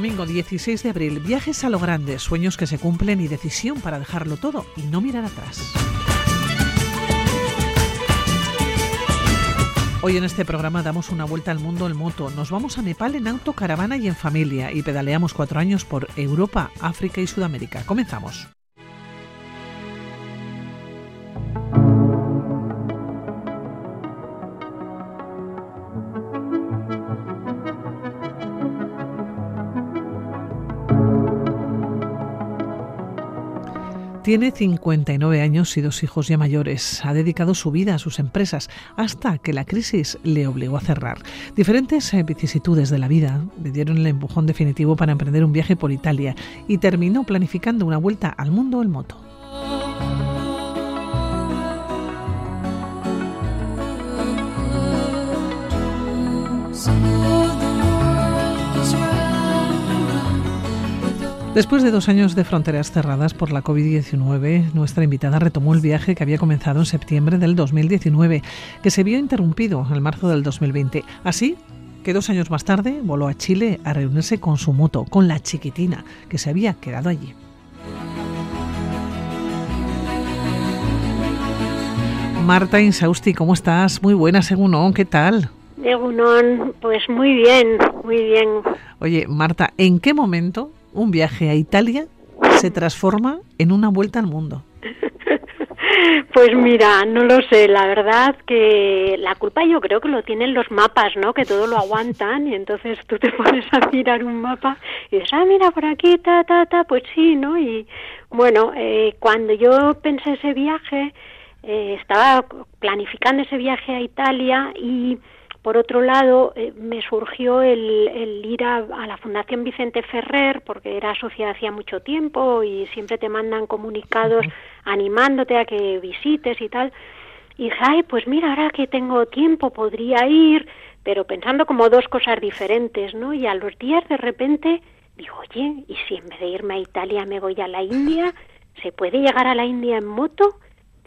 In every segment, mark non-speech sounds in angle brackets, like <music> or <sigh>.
Domingo 16 de abril, viajes a lo grande, sueños que se cumplen y decisión para dejarlo todo y no mirar atrás. Hoy en este programa damos una vuelta al mundo en moto. Nos vamos a Nepal en auto, caravana y en familia y pedaleamos cuatro años por Europa, África y Sudamérica. Comenzamos. Tiene 59 años y dos hijos ya mayores. Ha dedicado su vida a sus empresas hasta que la crisis le obligó a cerrar. Diferentes eh, vicisitudes de la vida le dieron el empujón definitivo para emprender un viaje por Italia y terminó planificando una vuelta al mundo en moto. Después de dos años de fronteras cerradas por la COVID-19, nuestra invitada retomó el viaje que había comenzado en septiembre del 2019, que se vio interrumpido en marzo del 2020. Así que dos años más tarde voló a Chile a reunirse con su moto, con la chiquitina, que se había quedado allí. Marta Insausti, ¿cómo estás? Muy buena, según ¿qué tal? Según pues muy bien, muy bien. Oye, Marta, ¿en qué momento un viaje a Italia se transforma en una vuelta al mundo? <laughs> Pues mira, no lo sé, la verdad que la culpa yo creo que lo tienen los mapas, ¿no? Que todo lo aguantan y entonces tú te <laughs> pones a mirar un mapa y dices, ah, mira, por aquí, ta, ta, ta, pues sí, ¿no? Y bueno, eh, cuando yo pensé ese viaje, eh, estaba planificando ese viaje a Italia y por otro lado, eh, me surgió el, ir a, la Fundación Vicente Ferrer, porque era asociada hacía mucho tiempo y siempre te mandan comunicados animándote a que visites y tal. Y dije, ay, pues mira, ahora que tengo tiempo podría ir, pero pensando como dos cosas diferentes, ¿no? Y a los días de repente digo, oye, ¿y si en vez de irme a Italia me voy a la India? ¿Se puede llegar a la India en moto?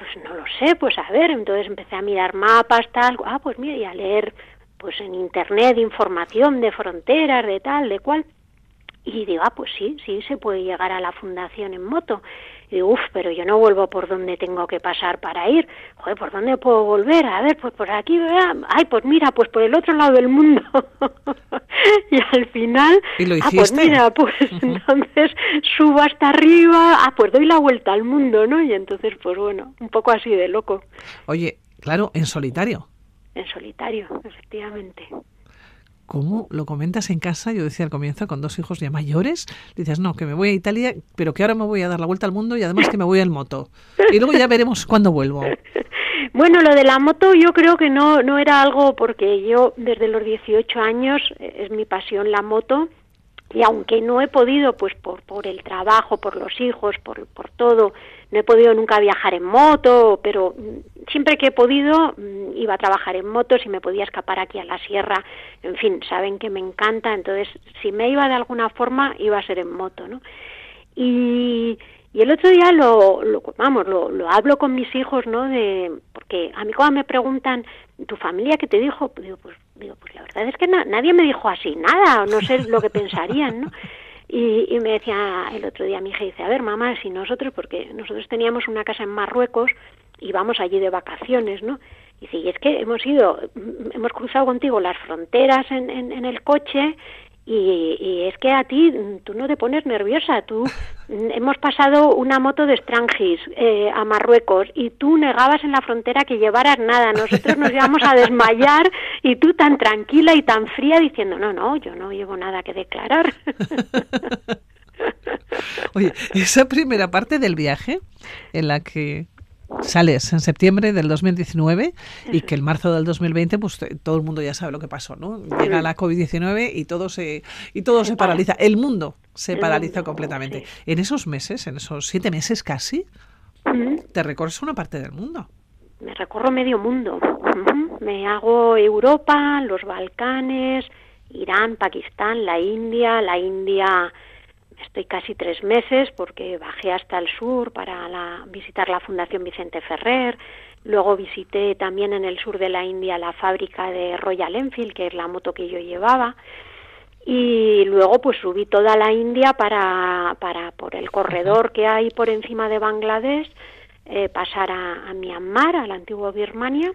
Pues no lo sé, pues a ver, entonces empecé a mirar mapas, tal, ah, pues mira, y a leer pues en internet información de fronteras, de tal, de cual. Y digo, ah, pues sí, sí, se puede llegar a la fundación en moto. Y uff, pero yo no vuelvo por donde tengo que pasar para ir. Joder, ¿por dónde puedo volver? A ver, pues por aquí, ay, pues mira, pues por el otro lado del mundo. <laughs> y al final, ¿Y lo ah, pues mira, pues entonces subo hasta arriba, ah, pues doy la vuelta al mundo, ¿no? Y entonces, pues bueno, un poco así de loco. Oye, claro, en solitario en solitario, efectivamente. ¿Cómo lo comentas en casa? Yo decía al comienzo, con dos hijos ya mayores, dices, no, que me voy a Italia, pero que ahora me voy a dar la vuelta al mundo y además que me voy al moto. Y luego ya veremos cuándo vuelvo. <laughs> Bueno, lo de la moto yo creo que no, no era algo porque yo desde los 18 años eh, es mi pasión la moto y aunque no he podido, pues por, por el trabajo, por los hijos, por, por todo, no he podido nunca viajar en moto, pero mm, siempre que he podido mm, iba a trabajar en moto, si me podía escapar aquí a la sierra, en fin, saben que me encanta, entonces si me iba de alguna forma iba a ser en moto, ¿no? Y, y el otro día lo, lo vamos, lo, lo, hablo con mis hijos, ¿no? De, porque a mí cuando me preguntan, ¿tu familia qué te dijo? Digo, pues, digo, pues la verdad es que nadie me dijo así nada, no sé lo que pensarían, ¿no? Y, y, me decía el otro día mi hija, dice, a ver, mamá, si nosotros, porque nosotros teníamos una casa en Marruecos y vamos allí de vacaciones, ¿no? Y dice, y es que hemos ido, hemos cruzado contigo las fronteras en, en el coche y, es que a ti, tú no te pones nerviosa, tú hemos pasado una moto de Strangis eh, a Marruecos y tú negabas en la frontera que llevaras nada, nosotros nos íbamos a desmayar y tú tan tranquila y tan fría diciendo, no, no, yo no llevo nada que declarar. <laughs> Oye, esa primera parte del viaje en la que sales en septiembre del 2019 y que el marzo del 2020 pues todo el mundo ya sabe lo que pasó, ¿no? Llega la COVID-19 y todo se y todo se, paraliza, el mundo se paraliza completamente. En esos meses, en esos siete meses casi, te recorres una parte del mundo. Me recorro medio mundo. Me hago Europa, los Balcanes, Irán, Pakistán, la India, la India estoy casi tres meses porque bajé hasta el sur para visitar la Fundación Vicente Ferrer. Luego visité también en el sur de la India la fábrica de Royal Enfield, que es la moto que yo llevaba. y luego pues subí toda la India para, para por el corredor que hay por encima de Bangladesh, eh, pasar a, a Myanmar, a la antigua Birmania,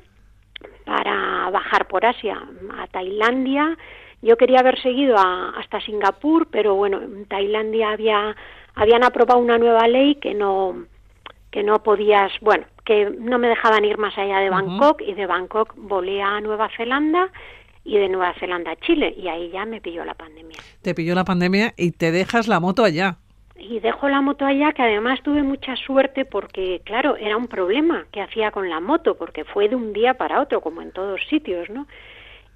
para bajar por Asia, a Tailandia. Yo quería haber seguido hasta Singapur, pero bueno, en Tailandia había, habían aprobado una nueva ley que no, que no podías, bueno, que no me dejaban ir más allá de Bangkok y de Bangkok volé a Nueva Zelanda y de Nueva Zelanda a Chile y ahí ya me pilló la pandemia. Te pilló la pandemia y te dejas la moto allá y dejo la moto allá, que además tuve mucha suerte porque, claro, era un problema que hacía con la moto, porque fue de un día para otro, como en todos sitios, ¿no?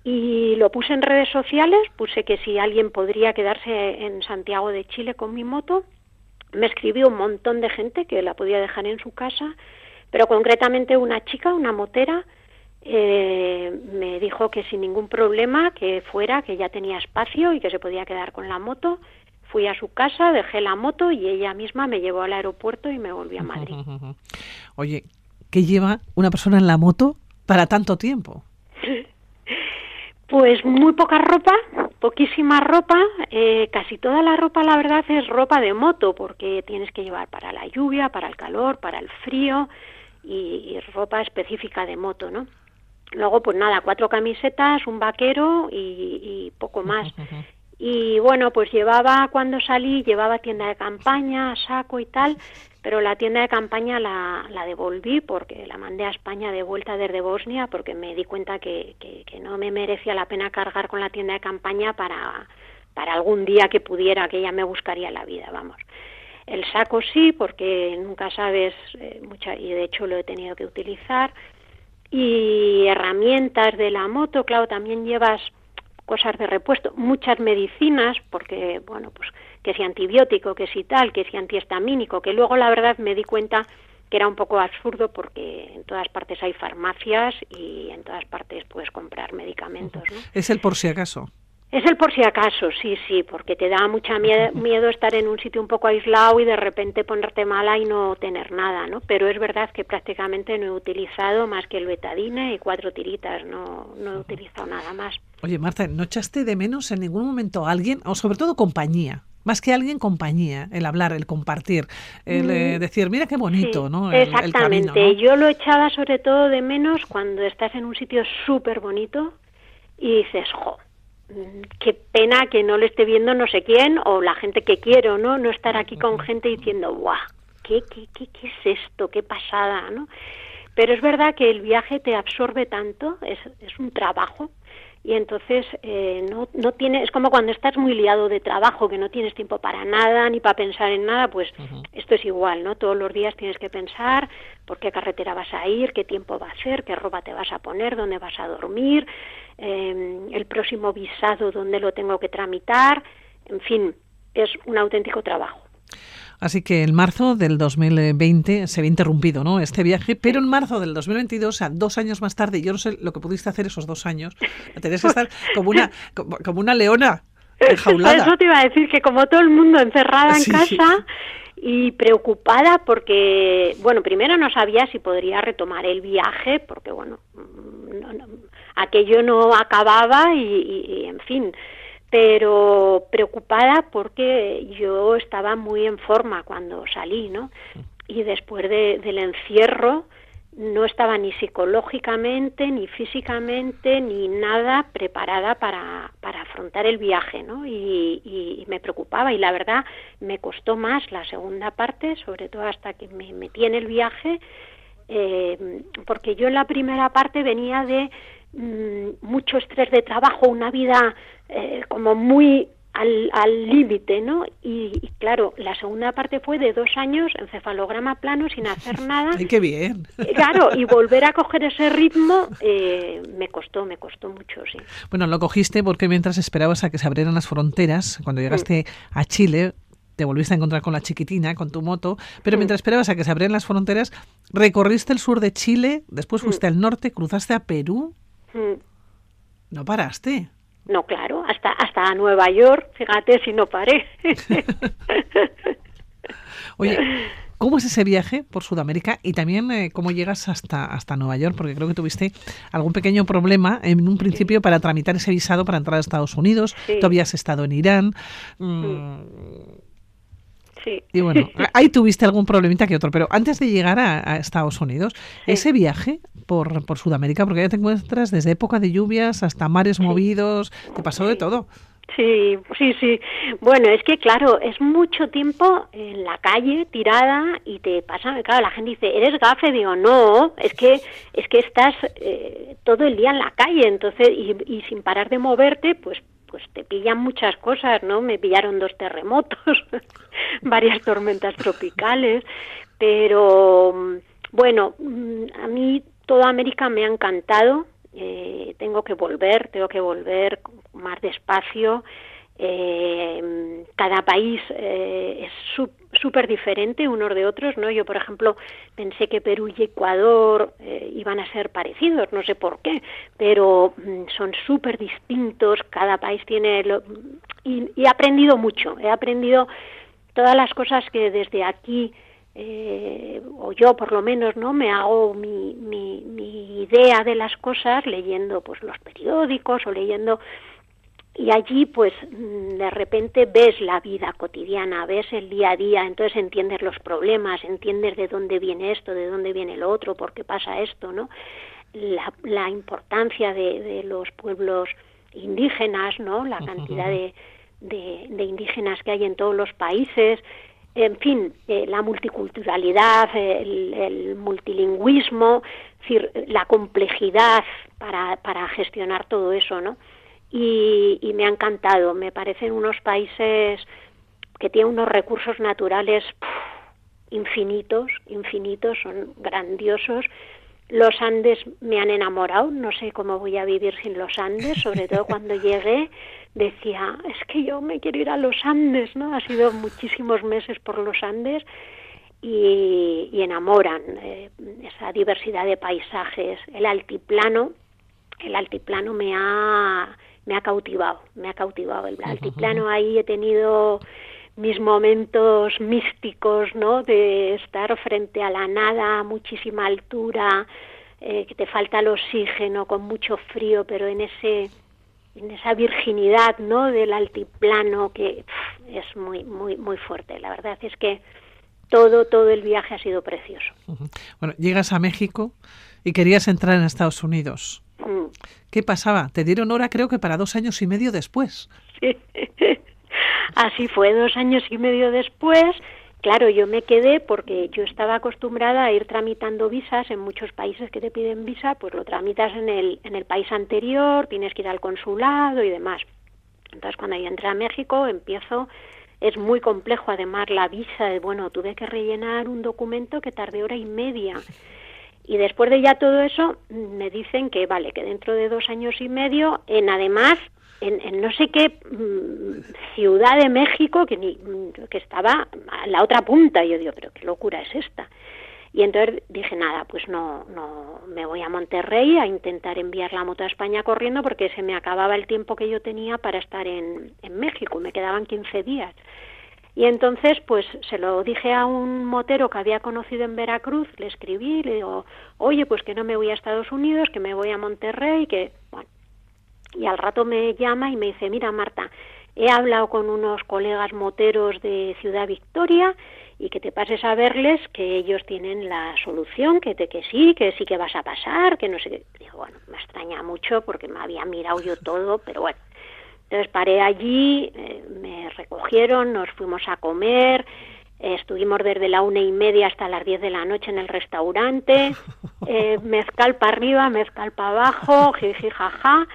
Y lo puse en redes sociales, puse que si alguien podría quedarse en Santiago de Chile con mi moto, me escribió un montón de gente que la podía dejar en su casa, pero concretamente una chica, una motera, eh, me dijo que sin ningún problema, que fuera, que ya tenía espacio y que se podía quedar con la moto Fui a su casa, dejé la moto y ella misma me llevó al aeropuerto y me volví a Madrid. <laughs> Oye, ¿qué lleva una persona en la moto para tanto tiempo? <laughs> Pues muy poca ropa, poquísima ropa, eh, casi toda la ropa la verdad es ropa de moto porque tienes que llevar para la lluvia, para el calor, para el frío y, ropa específica de moto, ¿no? Luego pues nada, cuatro camisetas, un vaquero y, y poco más. <laughs> Y bueno, pues llevaba, cuando salí, llevaba tienda de campaña, saco y tal, pero la tienda de campaña la, la devolví porque la mandé a España de vuelta desde Bosnia porque me di cuenta que, no me merecía la pena cargar con la tienda de campaña para, para algún día que pudiera, que ella me buscaría la vida, vamos. El saco sí, porque nunca sabes, eh, mucha, y de hecho lo he tenido que utilizar. Y herramientas de la moto, claro, también llevas cosas de repuesto, muchas medicinas, porque, bueno, pues que si antibiótico, que si tal, que si antihistamínico, que luego la verdad me di cuenta que era un poco absurdo porque en todas partes hay farmacias y en todas partes puedes comprar medicamentos. ¿no? Es el por si acaso. Es el por si acaso, sí, sí, porque te da mucha <laughs> miedo, estar en un sitio un poco aislado y de repente ponerte mala y no tener nada, ¿no? Pero es verdad que prácticamente no he utilizado más que el betadine y cuatro tiritas, no, no he utilizado nada más. Oye, Marta, ¿no echaste de menos en ningún momento a alguien, o sobre todo compañía? Más que alguien, compañía, el hablar, el compartir, el eh, mm, decir, mira qué bonito, ¿no? exactamente, yo lo echaba sobre todo de menos cuando estás en un sitio súper bonito y dices, jo, qué pena que no le esté viendo no sé quién o la gente que quiero, ¿no? No estar aquí con gente diciendo, ¡guau! ¿Qué, qué, qué, qué es esto? ¿Qué pasada? ¿no? Pero es verdad que el viaje te absorbe tanto, es, es un trabajo, y entonces eh, no, no tiene, es como cuando estás muy liado de trabajo, que no tienes tiempo para nada ni para pensar en nada, pues esto es igual, ¿no? Todos los días tienes que pensar por qué carretera vas a ir, qué tiempo va a ser, qué ropa te vas a poner, dónde vas a dormir, eh, el próximo visado, dónde lo tengo que tramitar, en fin, es un auténtico trabajo. Así que el marzo del 2020 se ve interrumpido, ¿no? Este viaje, pero en marzo del 2022, o sea, dos años más tarde, yo no sé lo que pudiste hacer esos dos años, tenías que estar como una, <laughs> como, una leona enjaulada. Eso te iba a decir que como todo el mundo encerrada en casa y preocupada porque, bueno, primero no sabía si podría retomar el viaje, porque, bueno, aquello no acababa y en fin, pero preocupada porque yo estaba muy en forma cuando salí, ¿no? Y después del encierro no estaba ni psicológicamente, ni físicamente, ni nada preparada para, para afrontar el viaje, ¿no? Y, y, me preocupaba y la verdad me costó más la segunda parte, sobre todo hasta que me metí en el viaje, eh, porque yo en la primera parte venía de Mm, mucho estrés de trabajo, una vida eh, como muy al límite, ¿no? Y, claro, la segunda parte fue de dos años, encefalograma plano, sin hacer <laughs> nada. ¡Ay, qué bien! Claro, y volver a coger ese ritmo eh, me costó, me costó mucho, sí. Bueno, lo cogiste porque mientras esperabas a que se abrieran las fronteras, cuando llegaste mm. a Chile, te volviste a encontrar con la chiquitina, con tu moto, pero mientras esperabas a que se abrieran las fronteras, recorriste el sur de Chile, después fuiste al norte, cruzaste a Perú, Mm. ¿No paraste? No, claro, hasta, hasta Nueva York, fíjate si no paré. <laughs> Oye, ¿Cómo es ese viaje por Sudamérica y también eh, cómo llegas hasta, hasta Nueva York? Porque creo que tuviste algún pequeño problema en un principio para tramitar ese visado para entrar a Estados Unidos. Tú habías estado en Irán. Mm, sí. Y bueno, ahí tuviste algún problemita que otro, pero antes de llegar a, Estados Unidos, ese viaje por, por Sudamérica, porque ya te encuentras desde época de lluvias hasta mares movidos, te pasó de todo. Sí, sí, sí. Bueno, es que claro, es mucho tiempo en la calle tirada y te pasa, claro, la gente dice, ¿eres gafe? Digo, no, es que es que estás eh, todo el día en la calle, entonces y, y sin parar de moverte, pues pues te pillan muchas cosas, ¿no? Me pillaron dos terremotos, <laughs> varias tormentas tropicales, pero bueno, mm, a mí toda América me ha encantado, eh, tengo que volver, tengo que volver más despacio. Eh, cada país eh, es súper diferente unos de otros, ¿no? Yo, por ejemplo, pensé que Perú y Ecuador eh, iban a ser parecidos, no sé por qué, pero mm, son súper distintos, cada país tiene... Lo, y, he aprendido mucho, he aprendido todas las cosas que desde aquí eh, o yo por lo menos no me hago mi, mi, mi, idea de las cosas leyendo pues los periódicos o leyendo y allí pues mm, de repente ves la vida cotidiana ves el día a día entonces entiendes los problemas entiendes de dónde viene esto de dónde viene lo otro por qué pasa esto no la, la importancia de, de los pueblos indígenas no la cantidad de, de, de indígenas que hay en todos los países. En fin, eh, la multiculturalidad, el, multilingüismo, la complejidad para, para, gestionar todo eso, ¿no? Y, me ha encantado, me parecen unos países que tienen unos recursos naturales infinitos, infinitos, son grandiosos. Los Andes me han enamorado, no sé cómo voy a vivir sin los Andes, sobre todo cuando <laughs> llegué decía, es que yo me quiero ir a los Andes, ¿no? Ha sido muchísimos meses por los Andes y, enamoran eh, esa diversidad de paisajes. El altiplano, el altiplano me ha, me ha cautivado, me ha cautivado. El altiplano. ahí he tenido mis momentos místicos, ¿no? De estar frente a la nada, a muchísima altura, eh, que te falta el oxígeno, con mucho frío, pero en ese en esa virginidad no del altiplano que es muy muy muy fuerte. La verdad es que todo todo el viaje ha sido precioso. Bueno llegas a México y querías entrar en Estados Unidos qué pasaba te dieron hora creo que para dos años y medio después sí. <laughs> así fue dos años y medio después Claro, yo me quedé porque yo estaba acostumbrada a ir tramitando visas en muchos países que te piden visa, pues lo tramitas en el, en el país anterior, tienes que ir al consulado y demás. Entonces, cuando yo entré a México, empiezo, es muy complejo además la visa, de, bueno, tuve que rellenar un documento que tardé hora y media. Y después de ya todo eso, me dicen que vale, que dentro de dos años y medio, en además en, no sé qué mm, ciudad de México que, ni, que estaba a la otra punta. Y yo digo, pero qué locura es esta. Y entonces dije, nada, pues no, no, me voy a Monterrey a intentar enviar la moto a España corriendo porque se me acababa el tiempo que yo tenía para estar en, en México, me quedaban 15 días. Y entonces, pues se lo dije a un motero que había conocido en Veracruz, le escribí, le digo, oye, pues que no me voy a Estados Unidos, que me voy a Monterrey, que, bueno, y al rato me llama y me dice, mira Marta, he hablado con unos colegas moteros de Ciudad Victoria y que te pases a verles que ellos tienen la solución, que te que sí, que sí que vas a pasar, que no sé qué. Digo, bueno, me extraña mucho porque me había mirado yo todo, pero bueno. Entonces paré allí, eh, me recogieron, nos fuimos a comer, estuvimos desde la una y media hasta las diez de la noche en el restaurante, <laughs> eh, mezcal para arriba, mezcal para abajo, jiji, jaja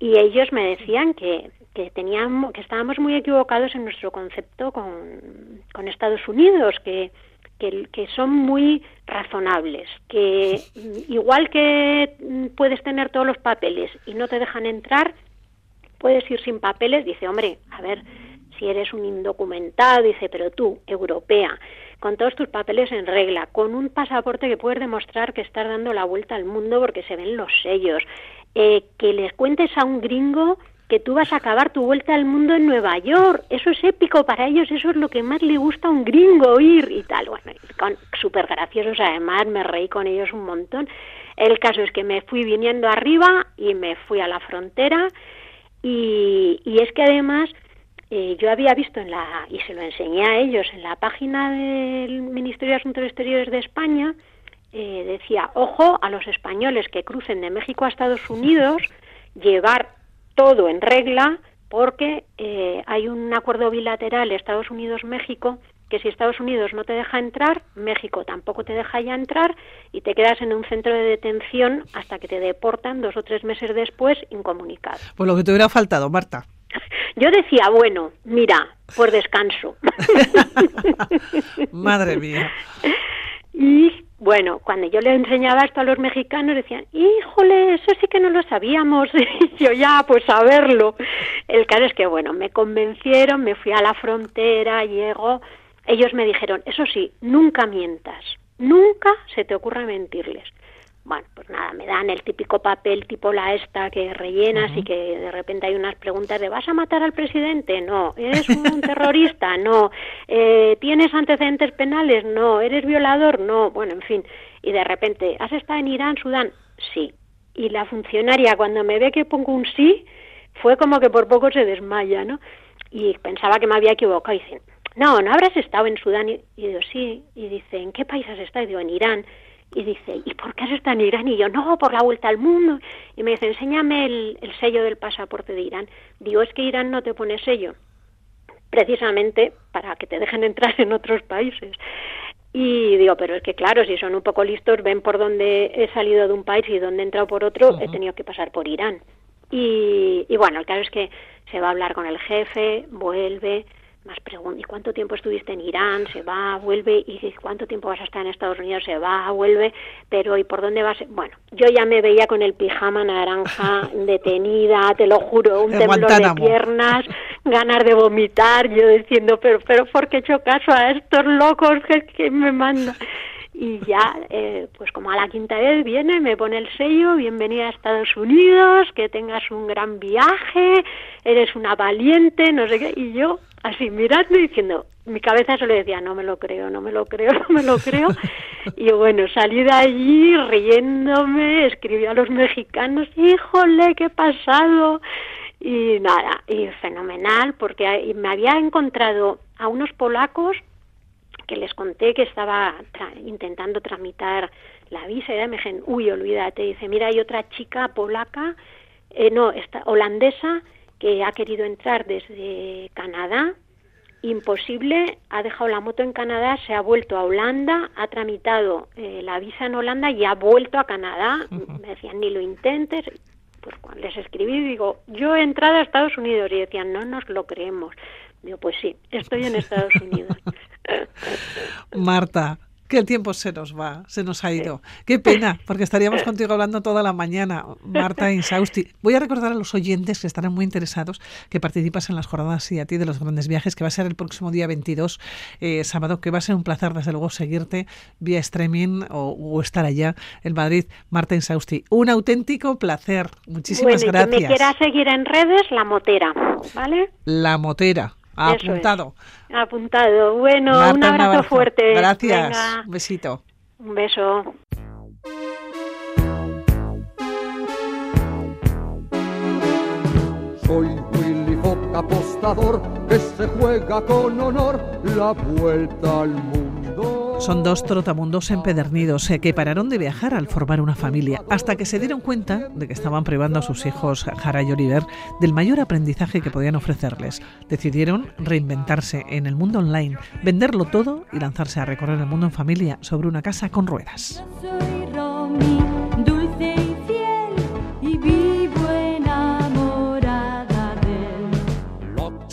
y ellos me decían que, que teníamos que estábamos muy equivocados en nuestro concepto con, con Estados Unidos que, que, que son muy razonables que <laughs> igual que puedes tener todos los papeles y no te dejan entrar puedes ir sin papeles dice hombre a ver si eres un indocumentado dice pero tú europea con todos tus papeles en regla, con un pasaporte que puedes demostrar que estás dando la vuelta al mundo porque se ven los sellos, eh, que les cuentes a un gringo que tú vas a acabar tu vuelta al mundo en Nueva York. Eso es épico para ellos, eso es lo que más le gusta a un gringo oír y tal. Bueno, súper graciosos además, me reí con ellos un montón. El caso es que me fui viniendo arriba y me fui a la frontera y, y es que además eh, yo había visto en la, y se lo enseñé a ellos, en la página del Ministerio de Asuntos Exteriores de España, eh, decía, ojo a los españoles que crucen de México a Estados <laughs> Unidos, llevar todo en regla, porque eh, hay un acuerdo bilateral Estados Unidos-México que si Estados Unidos no te deja entrar, México tampoco te deja ya entrar y te quedas en un centro de detención hasta que te deportan dos o tres meses después incomunicado. Pues lo que te hubiera faltado, Marta. <laughs> Yo decía, bueno, mira, por descanso. <laughs> Madre mía. Y bueno, cuando yo le enseñaba esto a los mexicanos decían, híjole, eso sí que no lo sabíamos. Y <laughs> yo ya, pues a verlo. El caso es que, bueno, me convencieron, me fui a la frontera, llego. Ellos me dijeron, eso sí, nunca mientas, nunca se te ocurra mentirles. Bueno, pues nada, me dan el típico papel tipo la esta que rellenas y que de repente hay unas preguntas de ¿vas a matar al presidente? No. ¿Eres un terrorista? <laughs> No. Eh, ¿Tienes antecedentes penales? No. ¿Eres violador? No. Bueno, en fin. Y de repente, ¿has estado en Irán, Sudán? Sí. Y la funcionaria cuando me ve que pongo un sí, fue como que por poco se desmaya, ¿no? Y pensaba que me había equivocado y dice, no, no habrás estado en Sudán. Y, y digo, sí. Y dice, ¿en qué país has estado? Y digo, en Irán. Y dice, ¿y por qué has estado en Irán? Y yo, no, por la vuelta al mundo. Y me dice, enséñame el, el sello del pasaporte de Irán. Digo, es que Irán no te pone sello, precisamente para que te dejen entrar en otros países. Y digo, pero es que claro, si son un poco listos, ven por dónde he salido de un país y dónde he entrado por otro, he tenido que pasar por Irán. Y, y bueno, el caso es que se va a hablar con el jefe, vuelve, más preguntas, ¿y cuánto tiempo estuviste en Irán? Se va, vuelve, y cuánto tiempo vas a estar en Estados Unidos, se va, vuelve, pero ¿y por dónde vas? Bueno, yo ya me veía con el pijama naranja, <laughs> detenida, te lo juro, un temblor de piernas, ganas de vomitar, yo diciendo, pero, pero ¿por qué he hecho caso a estos locos que, que me mandan? Y ya, eh, pues como a la quinta vez viene, me pone el sello, bienvenida a Estados Unidos, que tengas un gran viaje, eres una valiente, no sé qué, y yo así mirando y diciendo, mi cabeza solo decía, no me lo creo, no me lo creo, <laughs> no me lo creo, y bueno, salí de allí riéndome, escribí a los mexicanos, híjole, qué pasado, y nada, y fenomenal, porque me había encontrado a unos polacos que les conté que estaba intentando tramitar la visa y me dijeron, uy, olvídate, dice, mira, hay otra chica polaca, eh, no, esta, holandesa, que ha querido entrar desde Canadá, imposible, ha dejado la moto en Canadá, se ha vuelto a Holanda, ha tramitado eh, la visa en Holanda y ha vuelto a Canadá. Me decían, ni lo intentes. Pues cuando les escribí, digo, yo he entrado a Estados Unidos y decían, no nos lo creemos. Digo, pues sí, estoy en Estados Unidos. <laughs> Marta, que el tiempo se nos va, se nos ha ido. Qué pena, porque estaríamos contigo hablando toda la mañana, Marta Insausti. Voy a recordar a los oyentes que estarán muy interesados que participas en las jornadas y a ti de los grandes viajes, que va a ser el próximo día 22, eh, sábado, que va a ser un placer, desde luego, seguirte vía streaming o, estar allá en Madrid. Marta Insausti, un auténtico placer. Muchísimas gracias. Me quiera seguir en redes, La Motera, ¿vale? La Motera. Apuntado. Apuntado. Bueno, un, abrazo fuerte. Gracias. Un besito. Un beso. Soy apostador que se juega con honor la vuelta al mundo. Son dos trotamundos empedernidos eh, que pararon de viajar al formar una familia, hasta que se dieron cuenta de que estaban privando a sus hijos, Jara y Oliver, del mayor aprendizaje que podían ofrecerles. Decidieron reinventarse en el mundo online, venderlo todo y lanzarse a recorrer el mundo en familia sobre una casa con ruedas.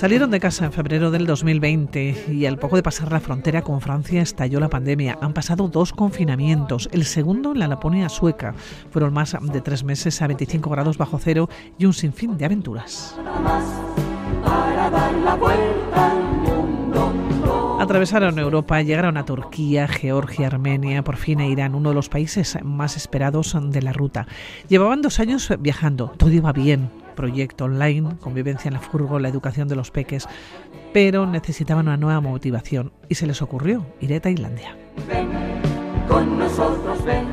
Salieron de casa en febrero del 2020 y al poco de pasar la frontera con Francia estalló la pandemia. Han pasado dos confinamientos, el segundo en la Laponia sueca. Fueron más de tres meses a 25 grados bajo cero y un sinfín de aventuras. Atravesaron Europa, llegaron a Turquía, Georgia, Armenia, por fin a Irán, uno de los países más esperados de la ruta. Llevaban dos años viajando, todo iba bien, proyecto online, convivencia en la furgo, la educación de los peques, pero necesitaban una nueva motivación y se les ocurrió ir a Tailandia. Ven, con nosotros ven,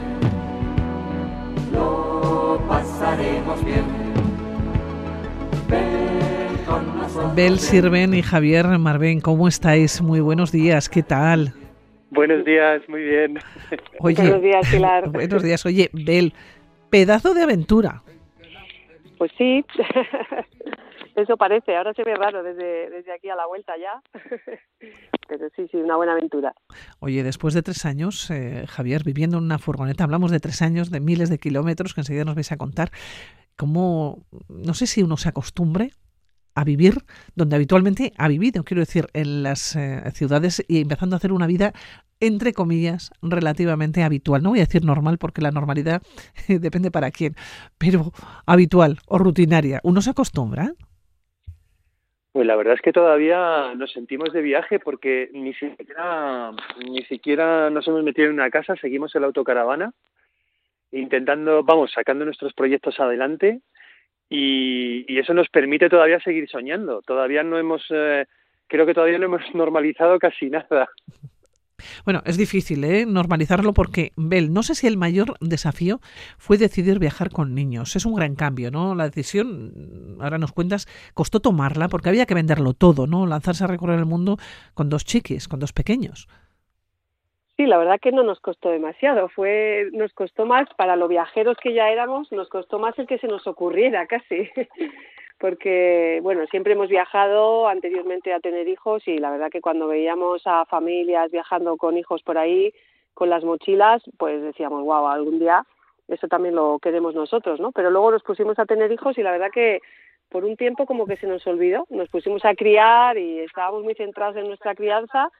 lo pasaremos bien. Ven con nosotros. Bel Sirven y Javier Marben, ¿cómo estáis? Muy buenos días, ¿qué tal? Buenos días, muy bien. Oye, Buenos días, Pilar. <laughs> buenos días. Oye, Bel, pedazo de aventura. Pues sí, <laughs> eso parece. Ahora se ve raro desde, desde aquí a la vuelta ya. <laughs> Pero sí, sí, una buena aventura. Oye, después de tres años, eh, Javier, viviendo en una furgoneta, hablamos de tres años, de miles de kilómetros, que enseguida nos vais a contar, cómo, no sé si uno se acostumbre a vivir donde habitualmente ha vivido, quiero decir, en las eh, ciudades y empezando a hacer una vida, entre comillas, relativamente habitual. No voy a decir normal porque la normalidad <laughs> depende para quién, pero habitual o rutinaria. ¿Uno se acostumbra? Pues la verdad es que todavía nos sentimos de viaje porque ni siquiera, ni siquiera nos hemos metido en una casa, seguimos en la autocaravana, intentando, vamos, sacando nuestros proyectos adelante y, y eso nos permite todavía seguir soñando. Todavía no hemos, eh, creo que todavía no hemos <laughs> normalizado casi nada. Bueno, es difícil ¿eh? normalizarlo porque, Bel, no sé si el mayor desafío fue decidir viajar con niños. Es un gran cambio, ¿no? La decisión, ahora nos cuentas, costó tomarla porque había que venderlo todo, ¿no? Lanzarse a recorrer el mundo con dos chiquis, con dos pequeños. Sí, la verdad que no nos costó demasiado. Fue, nos costó más para los viajeros que ya éramos, nos costó más el que se nos ocurriera casi. <laughs> porque bueno, siempre hemos viajado anteriormente a tener hijos y la verdad que cuando veíamos a familias viajando con hijos por ahí con las mochilas, pues decíamos, wow, algún día eso también lo queremos nosotros, ¿no? Pero luego nos pusimos a tener hijos y la verdad que por un tiempo como que se nos olvidó, nos pusimos a criar y estábamos muy centrados en nuestra crianza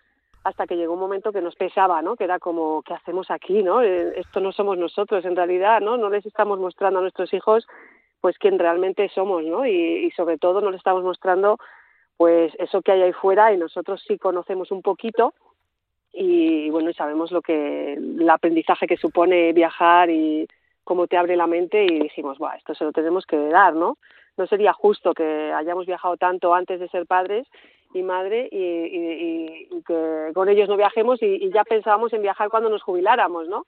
hasta que llegó un momento que nos pesaba, ¿no? Que era como, ¿qué hacemos aquí, no? Esto no somos nosotros en realidad, ¿no? No les estamos mostrando a nuestros hijos pues quién realmente somos, ¿no? Y, y, sobre todo nos estamos mostrando pues eso que hay ahí fuera y nosotros sí conocemos un poquito y bueno, sabemos lo que el aprendizaje que supone viajar y cómo te abre la mente y dijimos, "Buah, esto se lo tenemos que dar, ¿no? No sería justo que hayamos viajado tanto antes de ser padres y madre y, y, y que con ellos no viajemos y, y ya pensábamos en viajar cuando nos jubiláramos, ¿no?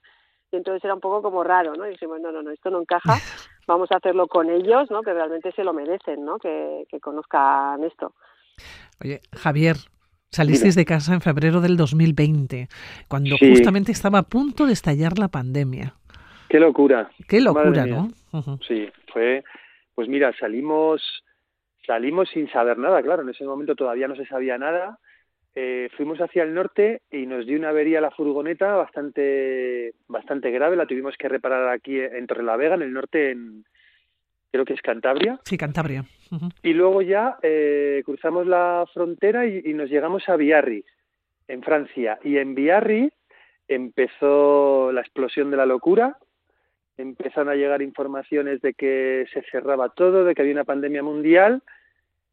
Y entonces era un poco como raro, ¿no? Y dijimos, no, no, no, esto no encaja, <laughs> vamos a hacerlo con ellos, ¿no? Que realmente se lo merecen, ¿no? Que, que conozcan esto. Oye, Javier, salisteis de casa en febrero del 2020, cuando sí. justamente estaba a punto de estallar la pandemia. Qué locura. Qué locura, ¿no? Uh -huh. Sí, fue, pues mira, salimos, salimos sin saber nada, claro, en ese momento todavía no se sabía nada, eh, fuimos hacia el norte y nos dio una avería la furgoneta bastante bastante grave. La tuvimos que reparar aquí en Torrelavega en el norte en creo que es Cantabria. Sí Cantabria. Uh -huh. y luego ya eh, cruzamos la frontera y, y, nos llegamos a Biarritz en Francia. Y en Biarritz empezó la explosión de la locura empezaron a llegar informaciones de que se cerraba todo de que había una pandemia mundial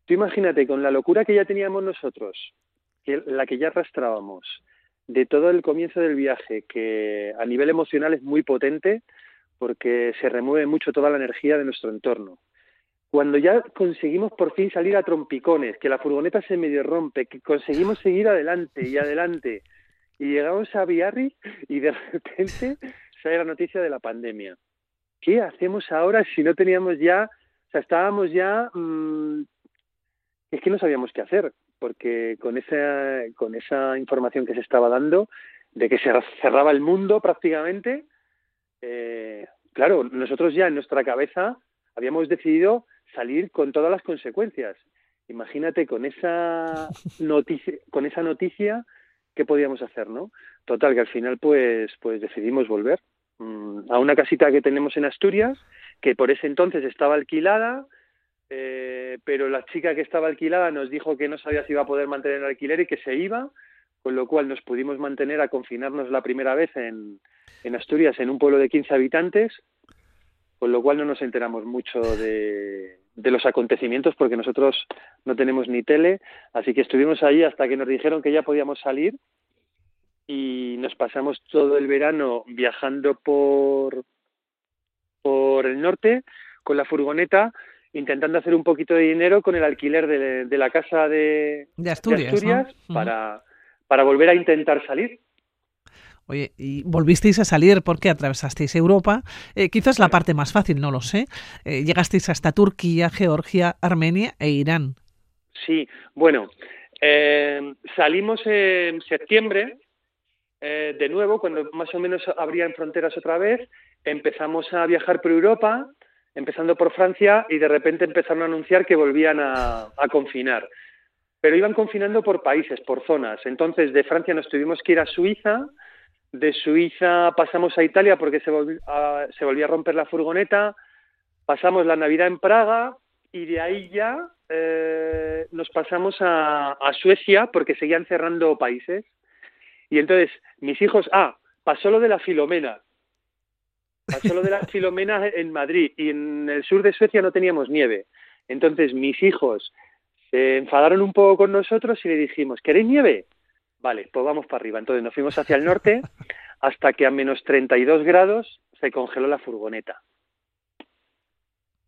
tú imagínate con la locura que ya teníamos nosotros que la que ya arrastrábamos de todo el comienzo del viaje, que a nivel emocional es muy potente porque se remueve mucho toda la energía de nuestro entorno. Cuando ya conseguimos por fin salir a trompicones, que la furgoneta se medio rompe, que conseguimos seguir adelante y adelante, y llegamos a Biarritz y de repente sale la noticia de la pandemia. ¿Qué hacemos ahora si no teníamos ya, o sea, estábamos ya, mmm, es que no sabíamos qué hacer porque con esa, con esa información que se estaba dando, de que se cerraba el mundo prácticamente, eh, claro, nosotros ya en nuestra cabeza habíamos decidido salir con todas las consecuencias. Imagínate con esa noticia, con esa noticia qué podíamos hacer, ¿no? Total que al final pues pues decidimos volver mmm, a una casita que tenemos en Asturias, que por ese entonces estaba alquilada, eh, pero la chica que estaba alquilada nos dijo que no sabía si iba a poder mantener el alquiler y que se iba, con lo cual nos pudimos mantener a confinarnos la primera vez en, en Asturias, en un pueblo de 15 habitantes, con lo cual no nos enteramos mucho de, de los acontecimientos porque nosotros no tenemos ni tele, así que estuvimos ahí hasta que nos dijeron que ya podíamos salir y nos pasamos todo el verano viajando por, por el norte con la furgoneta intentando hacer un poquito de dinero con el alquiler de, de la casa de, De Asturias, para, para volver a intentar salir. Oye, y volvisteis a salir porque atravesasteis Europa, eh, quizás la parte más fácil, no lo sé. Eh, llegasteis hasta Turquía, Georgia, Armenia e Irán. Sí, bueno, eh, salimos en septiembre, eh, de nuevo, cuando más o menos abrían fronteras otra vez, empezamos a viajar por Europa, empezando por Francia, y de repente empezaron a anunciar que volvían a, confinar. Pero iban confinando por países, por zonas. Entonces, de Francia nos tuvimos que ir a Suiza, de Suiza pasamos a Italia porque se, volvi- a- volvía a romper la furgoneta, pasamos la Navidad en Praga y de ahí ya eh, nos pasamos a Suecia porque seguían cerrando países. Y entonces mis hijos, ah, pasó lo de la Filomena. Pasó lo de la <laughs> Filomena en Madrid y en el sur de Suecia no teníamos nieve. Entonces mis hijos se enfadaron un poco con nosotros y le dijimos, ¿queréis nieve? Vale, pues vamos para arriba. Entonces nos fuimos hacia el norte <laughs> hasta que a menos 32 grados se congeló la furgoneta.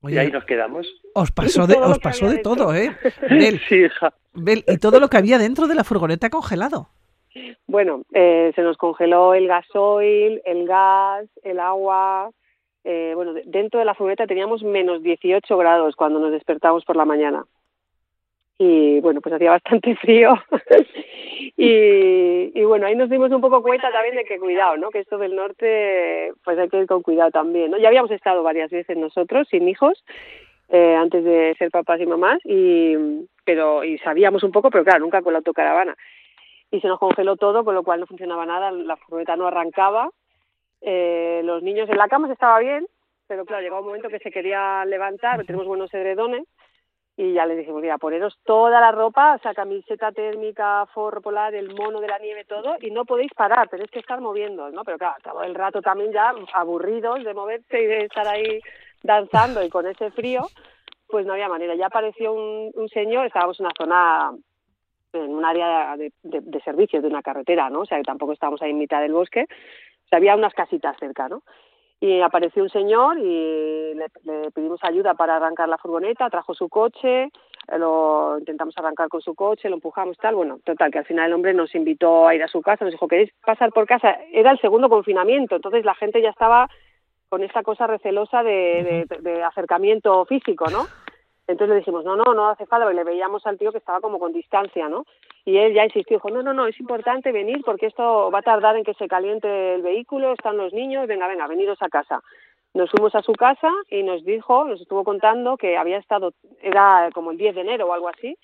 Oye, y ahí nos quedamos. os <laughs> pasó de, os pasó de todo. ¿eh? Bel, Sí, hija. Y todo lo que había dentro de la furgoneta congelado. Bueno, eh, se nos congeló el gasoil, el gas, el agua. eh, bueno, de- dentro de la furgoneta teníamos menos 18 grados cuando nos despertamos por la mañana. Y bueno, pues hacía bastante <laughs> frío. y, y bueno, ahí nos dimos un poco cuenta también de que cuidado, ¿no? Que esto del norte, pues hay que ir con cuidado también, ¿no? Ya habíamos estado varias veces nosotros sin hijos eh, antes de ser papás y mamás, y, pero y sabíamos un poco, pero claro, nunca con la autocaravana y se nos congeló todo, con lo cual no funcionaba nada, la furgoneta no arrancaba, eh, los niños en la cama se estaba bien, pero claro, llegó un momento que se quería levantar, tenemos buenos edredones, y ya les dijimos, mira, poneros toda la ropa, o sea, camiseta térmica, forro polar, el mono de la nieve, todo, y no podéis parar, tenéis que estar moviendo, ¿no? Pero claro, acabó el rato también ya aburridos de moverse y de estar ahí danzando y con ese frío, pues no había manera. Ya apareció un, un señor, estábamos en una zona en un área de, de, de servicios de una carretera, ¿no? O sea, que tampoco estábamos ahí en mitad del bosque. O sea, había unas casitas cerca, ¿no? Y apareció un señor y le, le pedimos ayuda para arrancar la furgoneta, trajo su coche, lo intentamos arrancar con su coche, lo empujamos, tal. Bueno, total, que al final el hombre nos invitó a ir a su casa, nos dijo, ¿queréis pasar por casa? Era el segundo confinamiento, entonces la gente ya estaba con esta cosa recelosa de, de acercamiento físico, ¿no? Entonces le dijimos, no, no, no hace falta, porque le veíamos al tío que estaba como con distancia, ¿no? Y él ya insistió, dijo, no, no, no, es importante venir porque esto va a tardar en que se caliente el vehículo, están los niños, venga, venga, veniros a casa. Nos fuimos a su casa y nos dijo, nos estuvo contando que había estado, era como el 10 de enero o algo así,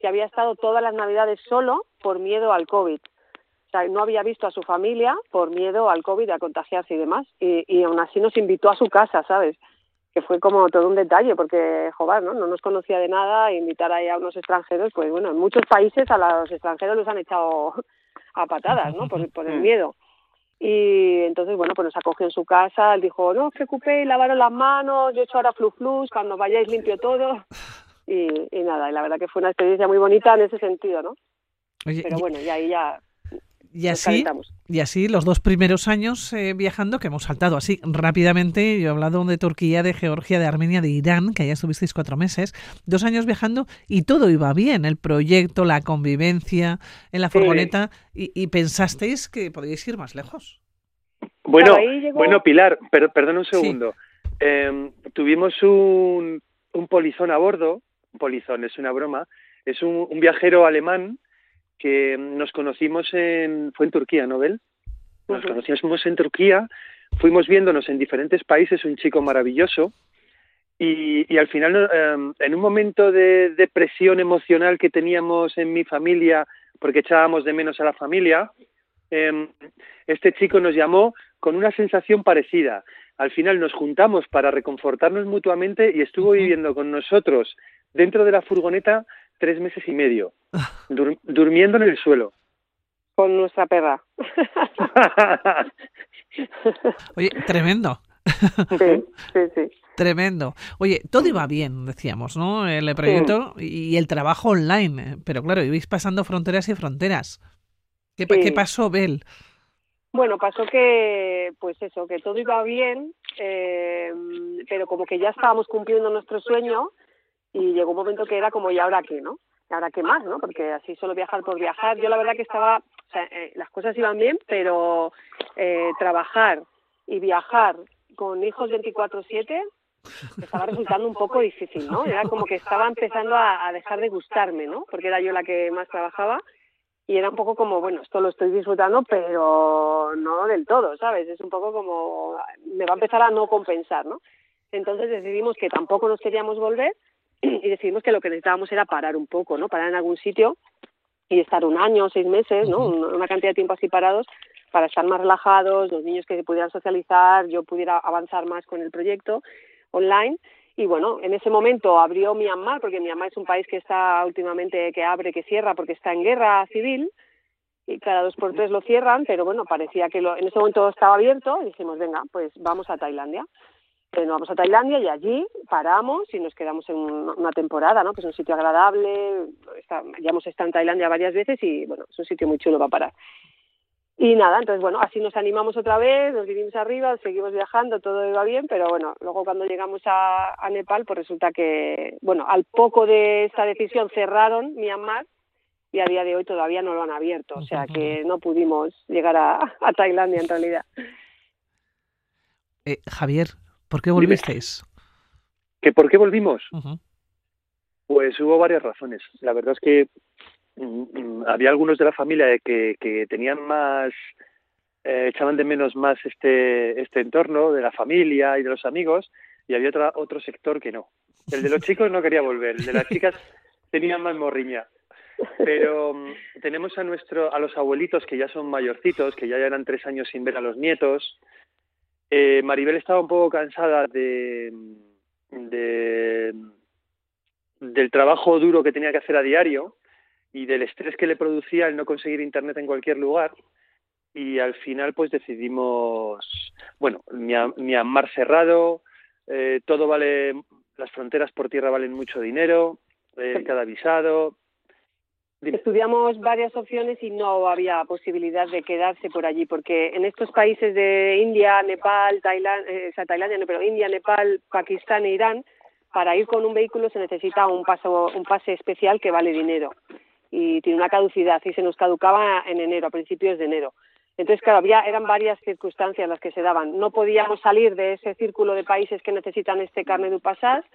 que había estado todas las navidades solo por miedo al COVID. O sea, no había visto a su familia por miedo al COVID, a contagiarse y demás. Y, y aún así nos invitó a su casa, ¿sabes? Que fue como todo un detalle, porque, joder, ¿no? No nos conocía de nada, invitar ahí a unos extranjeros, pues bueno, en muchos países a los extranjeros los han echado <laughs> a patadas, ¿no? Por, por el miedo. Y entonces, bueno, pues nos acogió en su casa, él dijo, no os preocupéis, lavaros las manos, yo he hecho ahora flu flus, cuando vayáis limpio todo. <laughs> Y, y nada, y la verdad que fue una experiencia muy bonita en ese sentido, ¿no? Oye, Pero bueno, y ahí ya y así, y así los dos primeros años eh, viajando, que hemos saltado así rápidamente, yo he hablado de Turquía, de Georgia, de Armenia, de Irán, que ya estuvisteis cuatro meses, dos años viajando y todo iba bien, el proyecto, la convivencia en la Sí. furgoneta, y, y pensasteis que podíais ir más lejos. Bueno, llegó- bueno, Pilar, per- perdona un Sí. segundo. Eh, tuvimos un, un polizón a bordo, un polizón, es una broma, es un, un viajero alemán que nos conocimos en, fue en Turquía, ¿no, Bel? Nos Ujú. conocimos en Turquía, fuimos viéndonos en diferentes países, un chico maravilloso, y, y al final, eh, en un momento de depresión emocional que teníamos en mi familia, porque echábamos de menos a la familia, eh, este chico nos llamó con una sensación parecida. Al final nos juntamos para reconfortarnos mutuamente y estuvo viviendo con nosotros dentro de la furgoneta tres meses y medio, dur- durmiendo en el suelo. con nuestra perra. <laughs> Oye, tremendo. sí, sí, sí. Tremendo. Oye, todo iba bien, decíamos, ¿no? El proyecto y el trabajo online. Pero claro, ibais pasando fronteras y fronteras. ¿Qué, pa- Sí. ¿qué pasó, Bel? Bueno, pasó que, pues eso, que todo iba bien, eh, pero como que ya estábamos cumpliendo nuestro sueño y llegó un momento que era como, ¿y ahora qué, no? ¿Y ahora qué más, no? Porque así solo viajar por viajar. Yo la verdad que estaba, eh, las cosas iban bien, pero eh, trabajar y viajar con hijos 24/7 estaba resultando un poco difícil, ¿no? Era como que estaba empezando a, a dejar de gustarme, ¿no? Porque era yo la que más trabajaba y era un poco como, bueno, esto lo estoy disfrutando, pero no del todo, ¿sabes? Es un poco como, me va a empezar a no compensar, ¿no? Entonces decidimos que tampoco nos queríamos volver y decidimos que lo que necesitábamos era parar un poco, ¿no? Parar en algún sitio y estar un año, seis meses, ¿no? Una cantidad de tiempo así parados para estar más relajados, los niños que pudieran socializar, yo pudiera avanzar más con el proyecto online y bueno, en ese momento abrió Myanmar, porque Myanmar es un país que está últimamente, que abre, que cierra, porque está en guerra civil, y cada dos por tres lo cierran, pero bueno, parecía que lo, en ese momento estaba abierto, y dijimos, venga, pues vamos a Tailandia. Nos vamos a Tailandia y allí paramos y nos quedamos en una temporada, ¿no? Que es un sitio agradable, ya hemos estado en Tailandia varias veces y bueno, es un sitio muy chulo para parar. Y nada, entonces bueno, así nos animamos otra vez, nos vinimos arriba, seguimos viajando, todo iba bien, pero bueno, luego cuando llegamos a, Nepal, pues resulta que, bueno, al poco de esta decisión cerraron Myanmar y a día de hoy todavía no lo han abierto, o sea que no pudimos llegar a, a Tailandia en realidad. Eh, Javier, ¿por qué volvisteis? ¿Que ¿Por qué volvimos? Pues hubo varias razones. La verdad es que mm, mm, había algunos de la familia que, que tenían más, eh, echaban de menos más este, este entorno de la familia y de los amigos, y había otra, otro sector que no. El de los <laughs> chicos no quería volver, el de las chicas tenían más morriña. Pero mm, tenemos a nuestro, a los abuelitos que ya son mayorcitos, que ya eran tres años sin ver a los nietos. Eh, Maribel estaba un poco cansada de, de del trabajo duro que tenía que hacer a diario y del estrés que le producía el no conseguir internet en cualquier lugar y al final pues decidimos bueno Mia- Myanmar cerrado eh, todo vale las fronteras por tierra valen mucho dinero eh, cada visado. Estudiamos varias opciones y no había posibilidad de quedarse por allí, porque en estos países de India, Nepal, Tailandia, eh, o sea, Tailandia no, pero India, Nepal, Pakistán e Irán, para ir con un vehículo se necesita un, paso, un pase especial que vale dinero y tiene una caducidad y se nos caducaba en enero, a principios de enero. Entonces, claro, había, eran varias circunstancias las que se daban. No podíamos salir de ese círculo de países que necesitan este carnet du passage,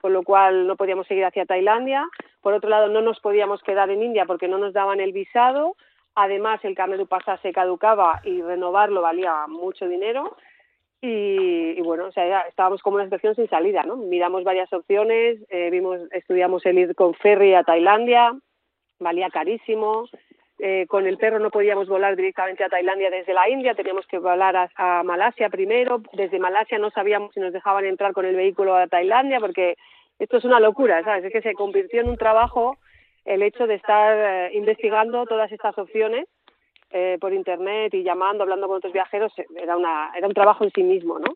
con lo cual no podíamos seguir hacia Tailandia. Por otro lado, no nos podíamos quedar en India porque no nos daban el visado. Además, el carnet du passage se caducaba y renovarlo valía mucho dinero. Y, y bueno, o sea, estábamos como una situación sin salida, ¿no? Miramos varias opciones, eh, vimos, estudiamos el ir con ferry a Tailandia, valía carísimo. Eh, con el perro no podíamos volar directamente a Tailandia desde la India, teníamos que volar a, Malasia primero. Desde Malasia no sabíamos si nos dejaban entrar con el vehículo a Tailandia, porque esto es una locura, ¿sabes? Es que se convirtió en un trabajo el hecho de estar eh, investigando todas estas opciones eh, por internet y llamando, hablando con otros viajeros, era, una, era un trabajo en sí mismo, ¿no?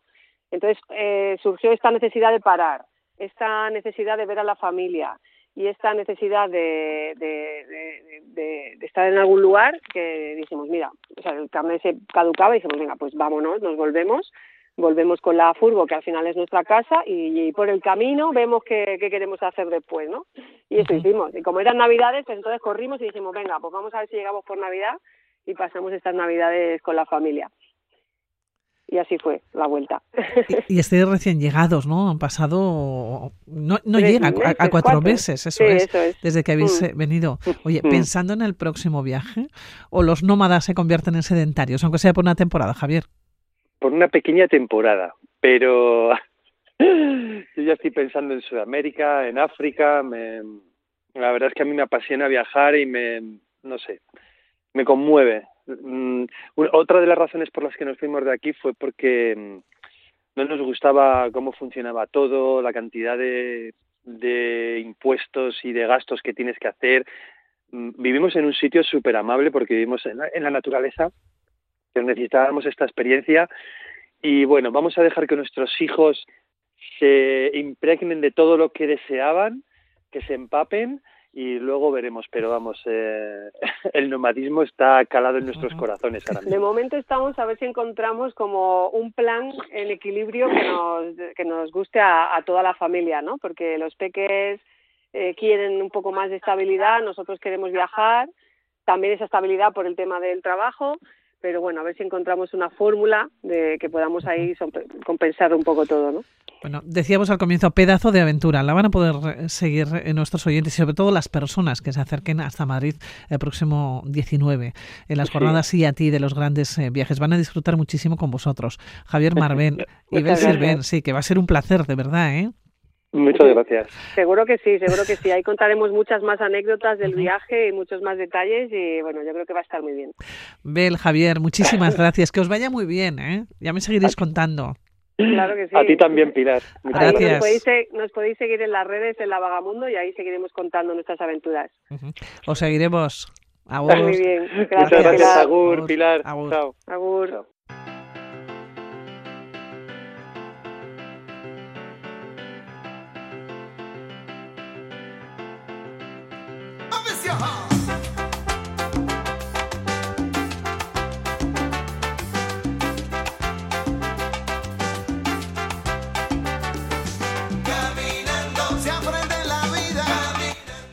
Entonces eh, surgió esta necesidad de parar, esta necesidad de ver a la familia y esta necesidad de, de, de, de, de estar en algún lugar que dijimos, mira, o sea, el carnet se caducaba y dijimos, venga, pues vámonos, nos volvemos, volvemos con la furgo, que al final es nuestra casa, y, y por el camino vemos qué, qué queremos hacer después, ¿no? Y eso hicimos. Y como eran Navidades, pues entonces corrimos y dijimos, venga, pues vamos a ver si llegamos por Navidad y pasamos estas Navidades con la familia. Y así fue la vuelta. Y, y estáis recién llegados, ¿no? Han pasado, no, llega a, cuatro cuatro. meses, eso Sí, es, eso es. desde que habéis Mm. eh, venido. Oye, Mm. pensando en el próximo viaje, o los nómadas se convierten en sedentarios, aunque sea por una temporada, Javier. por una pequeña temporada, pero <laughs> yo ya estoy pensando en Sudamérica, en África, me, la verdad es que a mí me apasiona viajar y me, no sé, me conmueve. Mm, Otra de las razones por las que nos fuimos de aquí fue porque mm, no nos gustaba cómo funcionaba todo, la cantidad de, de impuestos y de gastos que tienes que hacer. Mm, Vivimos en un sitio súper amable porque vivimos en la, en la naturaleza, pero necesitábamos esta experiencia y bueno, vamos a dejar que nuestros hijos se impregnen de todo lo que deseaban, que se empapen y luego veremos, pero vamos, eh, <laughs> el nomadismo está calado en nuestros corazones ahora mismo. De momento estamos a ver si encontramos como un plan en equilibrio que nos, que nos guste a, a toda la familia, ¿no? Porque los peques eh, quieren un poco más de estabilidad, nosotros queremos viajar, también esa estabilidad por el tema del trabajo, pero bueno, a ver si encontramos una fórmula de que podamos ahí compensar un poco todo, ¿no? Bueno, decíamos al comienzo, pedazo de aventura. La van a poder eh, seguir en nuestros oyentes y sobre todo las personas que se acerquen hasta Madrid el próximo 19 en las jornadas y a ti de los grandes eh, viajes. Van a disfrutar muchísimo con vosotros. Javier Marben y Ben Sirven, sí, que va a ser un placer, de verdad, ¿eh? Muchas gracias. Seguro que sí, seguro que sí. Ahí contaremos muchas más anécdotas del viaje y muchos más detalles y bueno, yo creo que va a estar muy bien. Bel, Javier, muchísimas <laughs> gracias. Que os vaya muy bien, ¿eh? Ya me seguiréis contando. Claro que sí. A ti también, Pilar. Muchas gracias. Nos podéis, nos podéis, seguir en las redes en La Vagamundo y ahí seguiremos contando nuestras aventuras. Os seguiremos. Agur. Muy bien. Gracias, Muchas gracias, Pilar. Agur, Pilar. Agur. Chao. Agur. Chao.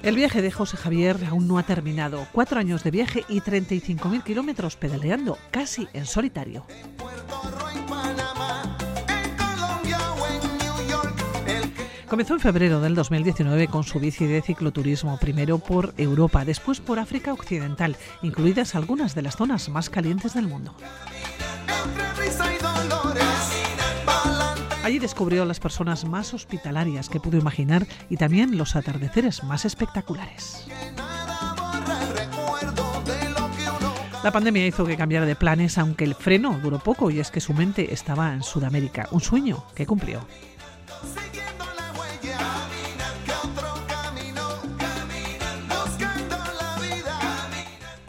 El viaje de José Javier aún no ha terminado. Cuatro años de viaje y 35.000 kilómetros pedaleando, casi en solitario. Comenzó en febrero del 2019 con su bici de cicloturismo, primero por Europa, después por África Occidental, incluidas algunas de las zonas más calientes del mundo. Allí descubrió las personas más hospitalarias que pudo imaginar y también los atardeceres más espectaculares. La pandemia hizo que cambiara de planes, aunque el freno duró poco y es que su mente estaba en Sudamérica, un sueño que cumplió.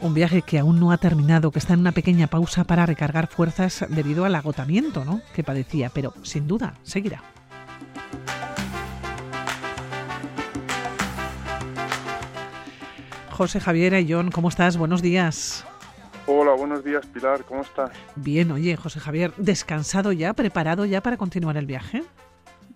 Un viaje que aún no ha terminado, que está en una pequeña pausa para recargar fuerzas debido al agotamiento ¿no? que padecía, pero sin duda seguirá. José Javier Ayón, ¿cómo estás? Buenos días. Hola, buenos días Pilar, ¿cómo estás? Bien, oye, José Javier, ¿descansado ya, preparado ya para continuar el viaje?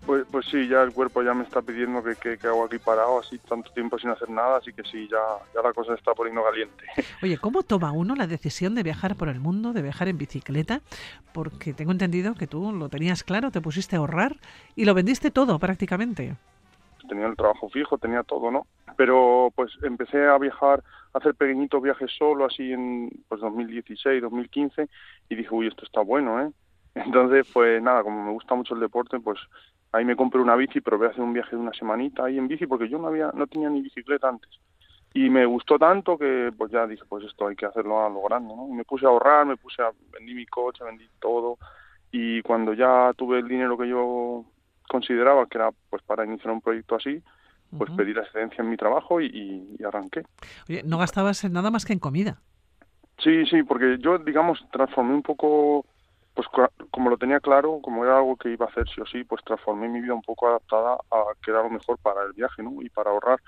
Pues, pues sí, ya el cuerpo ya me está pidiendo que, que, que, hago aquí parado, así tanto tiempo sin hacer nada, así que sí, ya, ya la cosa está poniendo caliente. <laughs> Oye, ¿cómo toma uno la decisión de viajar por el mundo, de viajar en bicicleta? Porque tengo entendido que tú lo tenías claro, te pusiste a ahorrar y lo vendiste todo prácticamente. Tenía el trabajo fijo, tenía todo, ¿no? Pero pues empecé a viajar, a hacer pequeñitos viajes solo, así en pues 2016, 2015, y dije, uy, esto está bueno, ¿eh? <laughs> Entonces, pues nada, como me gusta mucho el deporte, pues ahí me compré una bici, pero voy a hacer un viaje de una semanita ahí en bici porque yo no había no tenía ni bicicleta antes. Y me gustó tanto que pues ya dije, pues esto hay que hacerlo a lo grande, ¿no? Y me puse a ahorrar, me puse a vendí mi coche, vendí todo y cuando ya tuve el dinero que yo consideraba que era pues para iniciar un proyecto así, pues uh -huh. pedí la excedencia en mi trabajo y, y, y arranqué. Oye, ¿no gastabas en nada más que en comida? Sí, sí, porque yo, digamos, transformé un poco pues como lo tenía claro, como era algo que iba a hacer sí o sí, pues transformé mi vida un poco adaptada a que era lo mejor para el viaje, ¿no? Y para ahorrar.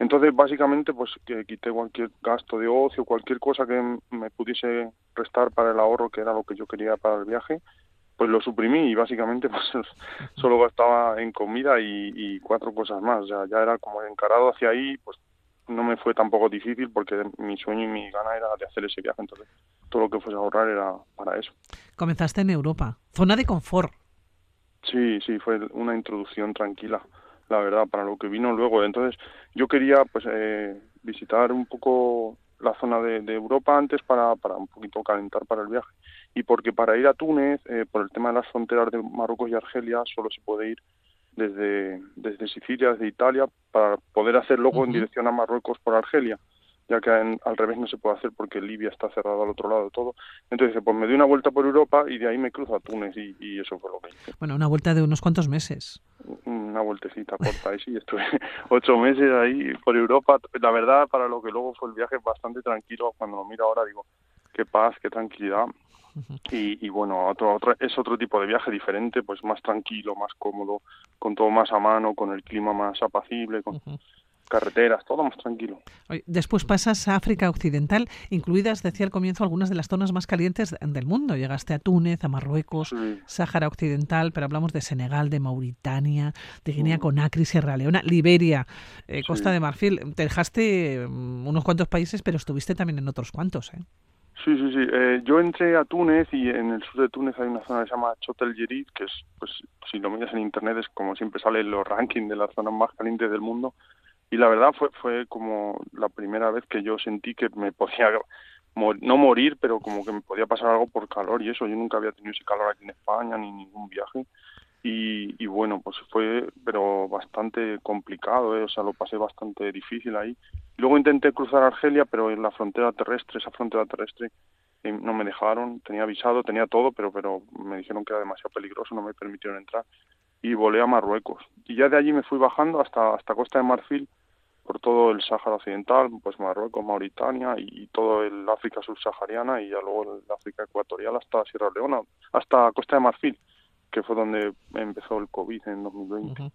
Entonces, básicamente, pues que quité cualquier gasto de ocio, cualquier cosa que me pudiese restar para el ahorro, que era lo que yo quería para el viaje, pues lo suprimí y básicamente <laughs> pues solo gastaba en comida y, cuatro cosas más. Ya era como encarado hacia ahí, pues no me fue tampoco difícil porque mi sueño y mi gana era de hacer ese viaje, entonces todo lo que fuese a ahorrar era para eso. Comenzaste en Europa, zona de confort. Sí, sí, fue una introducción tranquila, la verdad, para lo que vino luego. Entonces yo quería pues eh, visitar un poco la zona de, de, Europa antes para, para un poquito calentar para el viaje. Y porque para ir a Túnez, eh, por el tema de las fronteras de Marruecos y Argelia, solo se puede ir desde, desde Sicilia, desde Italia, para poder hacer luego uh -huh. en dirección a Marruecos por Argelia, ya que en, al revés no se puede hacer porque Libia está cerrado al otro lado de todo. Entonces, pues me di una vuelta por Europa y de ahí me cruzo a Túnez y, y eso fue lo que hice. Bueno, una vuelta de unos cuantos meses. Una vueltecita corta, y sí, estuve <laughs> ocho meses ahí por Europa. La verdad, para lo que luego fue el viaje, bastante tranquilo. Cuando lo miro ahora digo, qué paz, qué tranquilidad. Y, y, bueno, otro, otro, es otro tipo de viaje diferente, pues más tranquilo, más cómodo, con todo más a mano, con el clima más apacible, con, uh -huh. carreteras, todo más tranquilo. Después pasas a África Occidental, incluidas, decía al comienzo, algunas de las zonas más calientes del mundo. Llegaste a Túnez, a Marruecos, Sáhara Occidental, pero hablamos de Senegal, de Mauritania, de Guinea mm. Conakry, Sierra Leona, Liberia, eh, Costa de Marfil. Te dejaste mm, unos cuantos países, pero estuviste también en otros cuantos. ¿eh? Sí, sí, sí. Eh, yo entré a Túnez y en el sur de Túnez hay una zona que se llama Chotel Yerid, que es, pues, si lo miras en internet es como siempre sale en los <laughs> rankings de las zonas más calientes del mundo. Y la verdad fue, fue como la primera vez que yo sentí que me podía, <laughs> no morir, pero como que me podía pasar algo por calor y eso. Yo nunca había tenido ese calor aquí en España ni ningún viaje. Y, y bueno, pues fue, pero bastante complicado, ¿eh? o sea, lo pasé bastante difícil ahí. Luego intenté cruzar Argelia, pero en la frontera terrestre, esa frontera terrestre, eh, no me dejaron, tenía avisado, tenía todo, pero, pero me dijeron que era demasiado peligroso, no me permitieron entrar. Y volé a Marruecos. Y ya de allí me fui bajando hasta, hasta Costa de Marfil, por todo el Sáhara Occidental, pues Marruecos, Mauritania y, todo el África subsahariana y ya luego el África ecuatorial hasta Sierra Leona, hasta Costa de Marfil que fue donde empezó el COVID en 2020.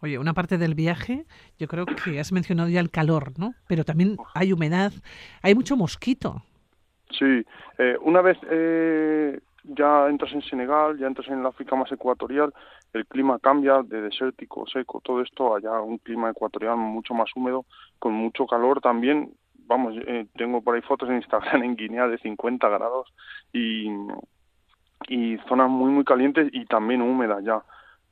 Oye, una parte del viaje, yo creo que has mencionado ya el calor, ¿no? Pero también hay humedad, hay mucho mosquito. Sí, eh, una vez eh, ya entras en Senegal, ya entras en el África más ecuatorial, el clima cambia de desértico, seco, todo esto, allá un clima ecuatorial mucho más húmedo, con mucho calor también. Vamos, eh, tengo por ahí fotos en Instagram <laughs> en Guinea de 50 grados y, y zonas muy muy calientes y también húmedas ya.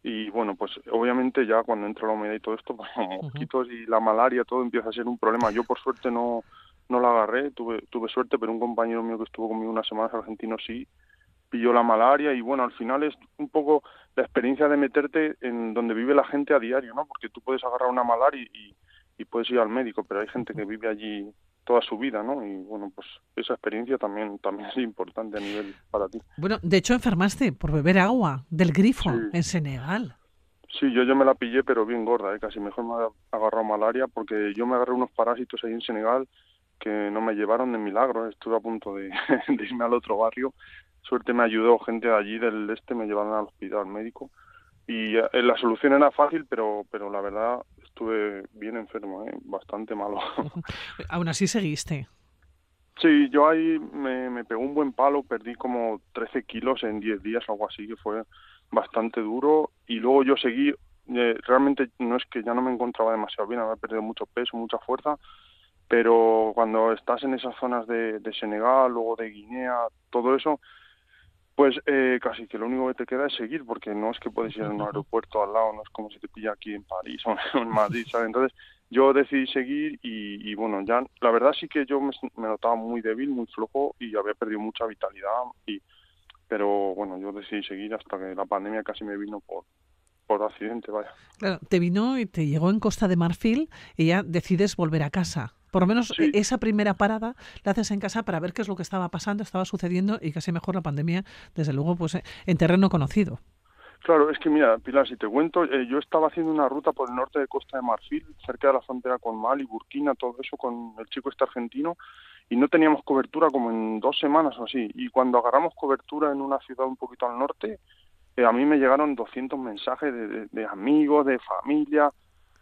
Y bueno pues obviamente ya cuando entra la humedad y todo esto <laughs> pues los mosquitos y la malaria todo empieza a ser un problema. Yo por suerte no no la agarré. Tuve tuve suerte pero un compañero mío que estuvo conmigo unas semanas argentino sí pilló la malaria. Y bueno al final es un poco la experiencia de meterte en donde vive la gente a diario no porque tú puedes agarrar una malaria y, y puedes ir al médico pero hay gente que vive allí toda su vida, ¿no? Y bueno, pues esa experiencia también también es importante a nivel para ti. Bueno, de hecho enfermaste por beber agua del grifo en Senegal. Sí, yo, yo me la pillé, pero bien gorda, ¿eh? casi mejor me ha agarrado malaria porque yo me agarré unos parásitos ahí en Senegal que no me llevaron de milagro, estuve a punto de, <laughs> irme al otro barrio. Suerte me ayudó gente de allí del este, me llevaron al hospital médico y eh, la solución era fácil, pero pero la verdad estuve bien enfermo, ¿eh? bastante malo. <laughs> <laughs> Aún así seguiste. Sí, yo ahí me, me pegó un buen palo, perdí como 13 kilos en 10 días algo así, que fue bastante duro. Y luego yo seguí, eh, realmente no es que ya no me encontraba demasiado bien, había perdido mucho peso, mucha fuerza, pero cuando estás en esas zonas de, de Senegal, luego de Guinea, todo eso, pues eh, casi que lo único que te queda es seguir, porque no es que puedes ir a un aeropuerto al lado, no es como si te pilla aquí en París o en <laughs> Madrid, ¿sabes? Entonces yo decidí seguir y, bueno, ya la verdad sí que yo me, notaba muy débil, muy flojo y había perdido mucha vitalidad, y pero bueno, yo decidí seguir hasta que la pandemia casi me vino por, por accidente, vaya. Claro, te vino y te llegó en Costa de Marfil y ya decides volver a casa. Por lo menos esa primera parada la haces en casa para ver qué es lo que estaba pasando, estaba sucediendo y casi mejor la pandemia, desde luego, pues en terreno conocido. Claro, es que mira, Pilar, si te cuento, eh, yo estaba haciendo una ruta por el norte de Costa de Marfil, cerca de la frontera con Mali, Burkina, todo eso, con el chico este argentino, y no teníamos cobertura como en dos semanas o así. Y cuando agarramos cobertura en una ciudad un poquito al norte, eh, a mí me llegaron 200 mensajes de amigos, de familia,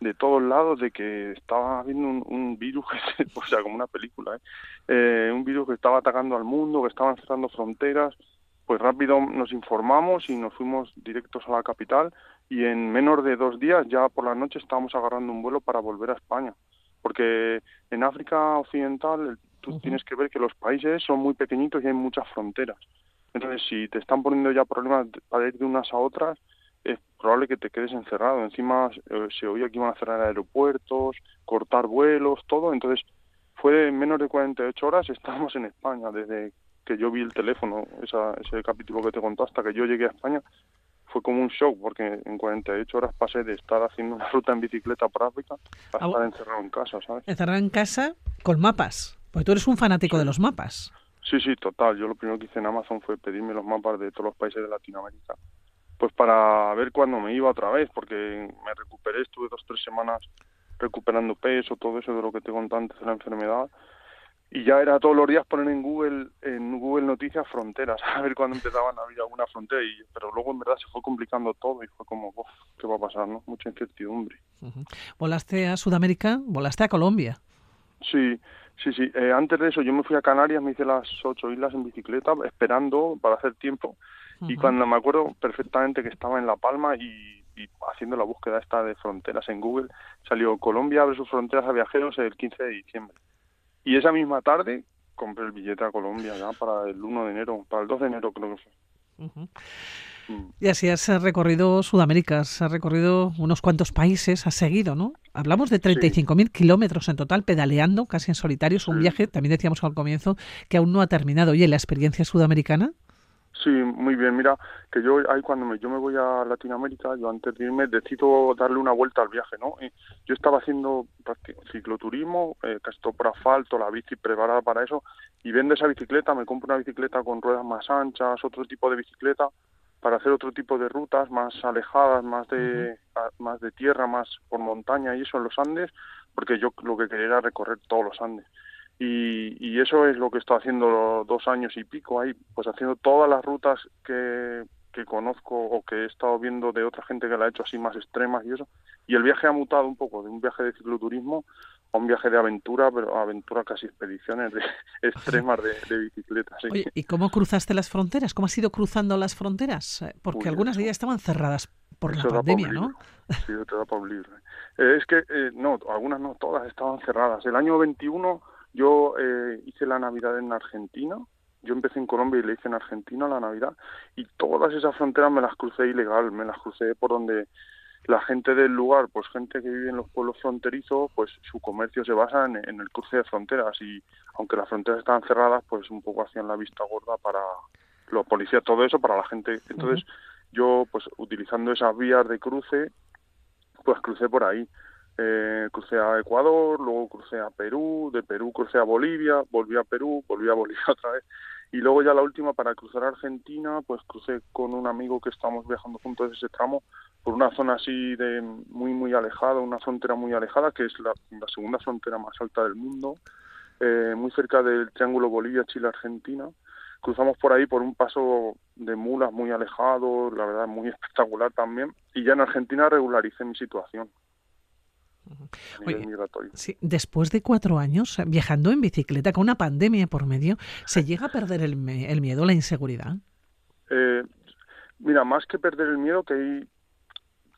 de todos lados de que estaba habiendo un, virus, <laughs> o sea, como una película, ¿eh? ¿eh? un virus que estaba atacando al mundo, que estaban cerrando fronteras, pues rápido nos informamos y nos fuimos directos a la capital y en menos de dos días ya por la noche estábamos agarrando un vuelo para volver a España, porque en África Occidental tú tienes que ver que los países son muy pequeñitos y hay muchas fronteras. Entonces, si te están poniendo ya problemas para ir de unas a otras, probable que te quedes encerrado. Encima eh, se oía que iban a cerrar aeropuertos, cortar vuelos, todo. Entonces, fue en menos de 48 horas, <laughs> estábamos en España. Desde que yo vi el teléfono, esa, ese capítulo que te contó, hasta que yo llegué a España, fue como un shock, porque en 48 horas pasé de estar haciendo una <laughs> ruta en bicicleta por África a ah, estar encerrado en casa, ¿sabes? Encerrado en casa con mapas, porque tú eres un fanático de los mapas. Sí, sí, total. Yo lo primero que hice en Amazon fue pedirme los mapas de todos los países de Latinoamérica pues para ver cuándo me iba otra vez, porque me recuperé, estuve dos tres semanas recuperando peso, todo eso de lo que te conté antes de la enfermedad, y ya era todos los días poner en Google en Google Noticias fronteras, <laughs> a ver cuándo empezaban a abrir alguna frontera, y, pero luego en verdad se fue complicando todo y fue como, ¿qué va a pasar? no Mucha incertidumbre. Ujú. Volaste a Sudamérica, volaste a Colombia. Sí, sí, sí. Eh, antes de eso yo me fui a Canarias, me hice las ocho islas en bicicleta, esperando para hacer tiempo. Y cuando me acuerdo perfectamente que estaba en La Palma y, y haciendo la búsqueda esta de fronteras en Google, salió Colombia abre sus fronteras a viajeros el 15 de diciembre. Y esa misma tarde compré el billete a Colombia ya para el 1 de enero, para el 2 de enero creo que fue. Mm. Y así has recorrido Sudamérica, has recorrido unos cuantos países, has seguido, ¿no? Hablamos de 35.000 kilómetros en total, pedaleando, casi en solitario. Es un Sí. viaje, también decíamos al comienzo, que aún no ha terminado. Oye, ¿la experiencia sudamericana? Sí, muy bien. Mira, que yo ahí cuando me, yo me voy a Latinoamérica, yo antes de irme decido darle una vuelta al viaje, ¿no? Y yo estaba haciendo cicloturismo, eh, casi todo por asfalto, la bici preparada para eso, y vendo esa bicicleta, me compro una bicicleta con ruedas más anchas, otro tipo de bicicleta, para hacer otro tipo de rutas más alejadas, más de, a- más de tierra, más por montaña y eso en los Andes, porque yo lo que quería era recorrer todos los Andes. Y, y eso es lo que estoy haciendo dos años y pico ahí, pues haciendo todas las rutas que, que conozco o que he estado viendo de otra gente que la ha hecho así más extremas y eso. Y el viaje ha mutado un poco de un viaje de cicloturismo a un viaje de aventura, pero aventura casi expediciones de <laughs> extremas de, de bicicleta. Sí. Oye, ¿y cómo cruzaste las fronteras? ¿Cómo has ido cruzando las fronteras? Eh, Porque Uy, algunas de ellas estaban cerradas por la pandemia, ¿no? Sí, te da para un libro. Eh, es que, eh, no, algunas no, todas estaban cerradas. El año 21 yo eh, hice la Navidad en Argentina. Yo empecé en Colombia y le hice en Argentina la Navidad. Y todas esas fronteras me las crucé ilegal, me las crucé por donde la gente del lugar, pues gente que vive en los pueblos fronterizos, pues su comercio se basa en, en el cruce de fronteras. Y aunque las fronteras estaban cerradas, pues un poco hacían la vista gorda para los policías, todo eso para la gente. Entonces, yo pues utilizando esas vías de cruce pues crucé por ahí eh, crucé a Ecuador luego crucé a Perú de Perú crucé a Bolivia volví a Perú volví a Bolivia <laughs> otra vez. Y luego ya la última para cruzar Argentina pues crucé con un amigo que estábamos viajando juntos ese tramo por una zona así de muy muy alejada una frontera muy alejada que es la, segunda frontera más alta del mundo eh, muy cerca del triángulo Bolivia Chile Argentina. Cruzamos por ahí por un paso de mulas muy alejado, la verdad muy <laughs> espectacular también, y ya en Argentina regularicé mi situación a nivel Oye, migratorio. Sí, después de cuatro años viajando en bicicleta con una pandemia por medio, ¿se <laughs> llega a perder el, miedo, la inseguridad? Eh, mira, más que perder el miedo, que hay,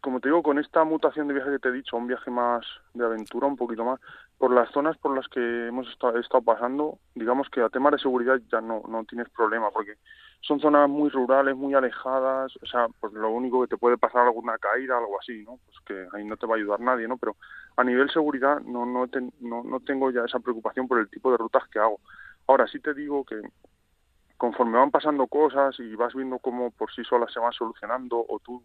como te digo, con esta mutación de viaje que te he dicho, un viaje más de aventura, un poquito más, por las zonas por las que hemos estado, he estado pasando, digamos que a temas de seguridad ya no, no tienes problema, porque son zonas muy rurales, muy alejadas, o sea, pues lo único que te puede pasar alguna caída, algo así, ¿no? Pues que ahí no te va a ayudar nadie, ¿no? Pero a nivel seguridad no, no, ten- no, no tengo ya esa preocupación por el tipo de rutas que hago. Ahora sí te digo que conforme van pasando cosas y vas viendo cómo por sí solas se van solucionando o tú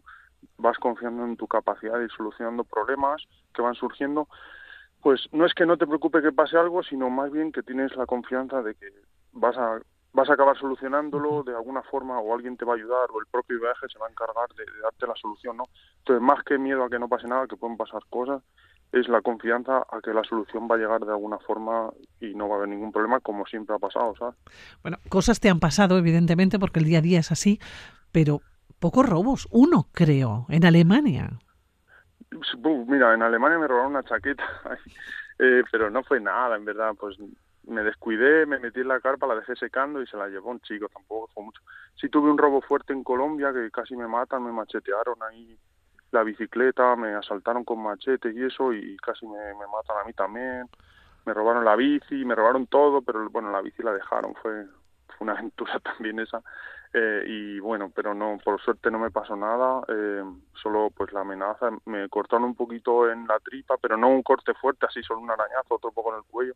vas confiando en tu capacidad de ir solucionando problemas que van surgiendo, pues no es que no te preocupe que pase algo, sino más bien que tienes la confianza de que vas a vas a acabar solucionándolo de alguna forma o alguien te va a ayudar o el propio viaje se va a encargar de, de darte la solución, ¿no? Entonces, más que miedo a que no pase nada, que pueden pasar cosas, es la confianza a que la solución va a llegar de alguna forma y no va a haber ningún problema como siempre ha pasado, ¿sabes? Bueno, cosas te han pasado, evidentemente, porque el día a día es así, pero pocos robos. Uno, creo, en Alemania. Buf, Mira, en Alemania me robaron una chaqueta, <laughs> eh, pero no fue nada, en verdad, pues me descuidé, me metí en la carpa, la dejé secando y se la llevó un chico, tampoco fue mucho. Sí tuve un robo fuerte en Colombia que casi me matan, me machetearon ahí la bicicleta, me asaltaron con machete y eso y casi me, me matan a mí también. Me robaron la bici, me robaron todo, pero bueno, la bici la dejaron, fue, fue una <laughs> aventura también esa. Eh, y bueno, pero no, por suerte no me pasó nada, eh, solo pues la amenaza, me cortaron un poquito en la tripa, pero no un corte fuerte, así solo un arañazo, otro poco en el cuello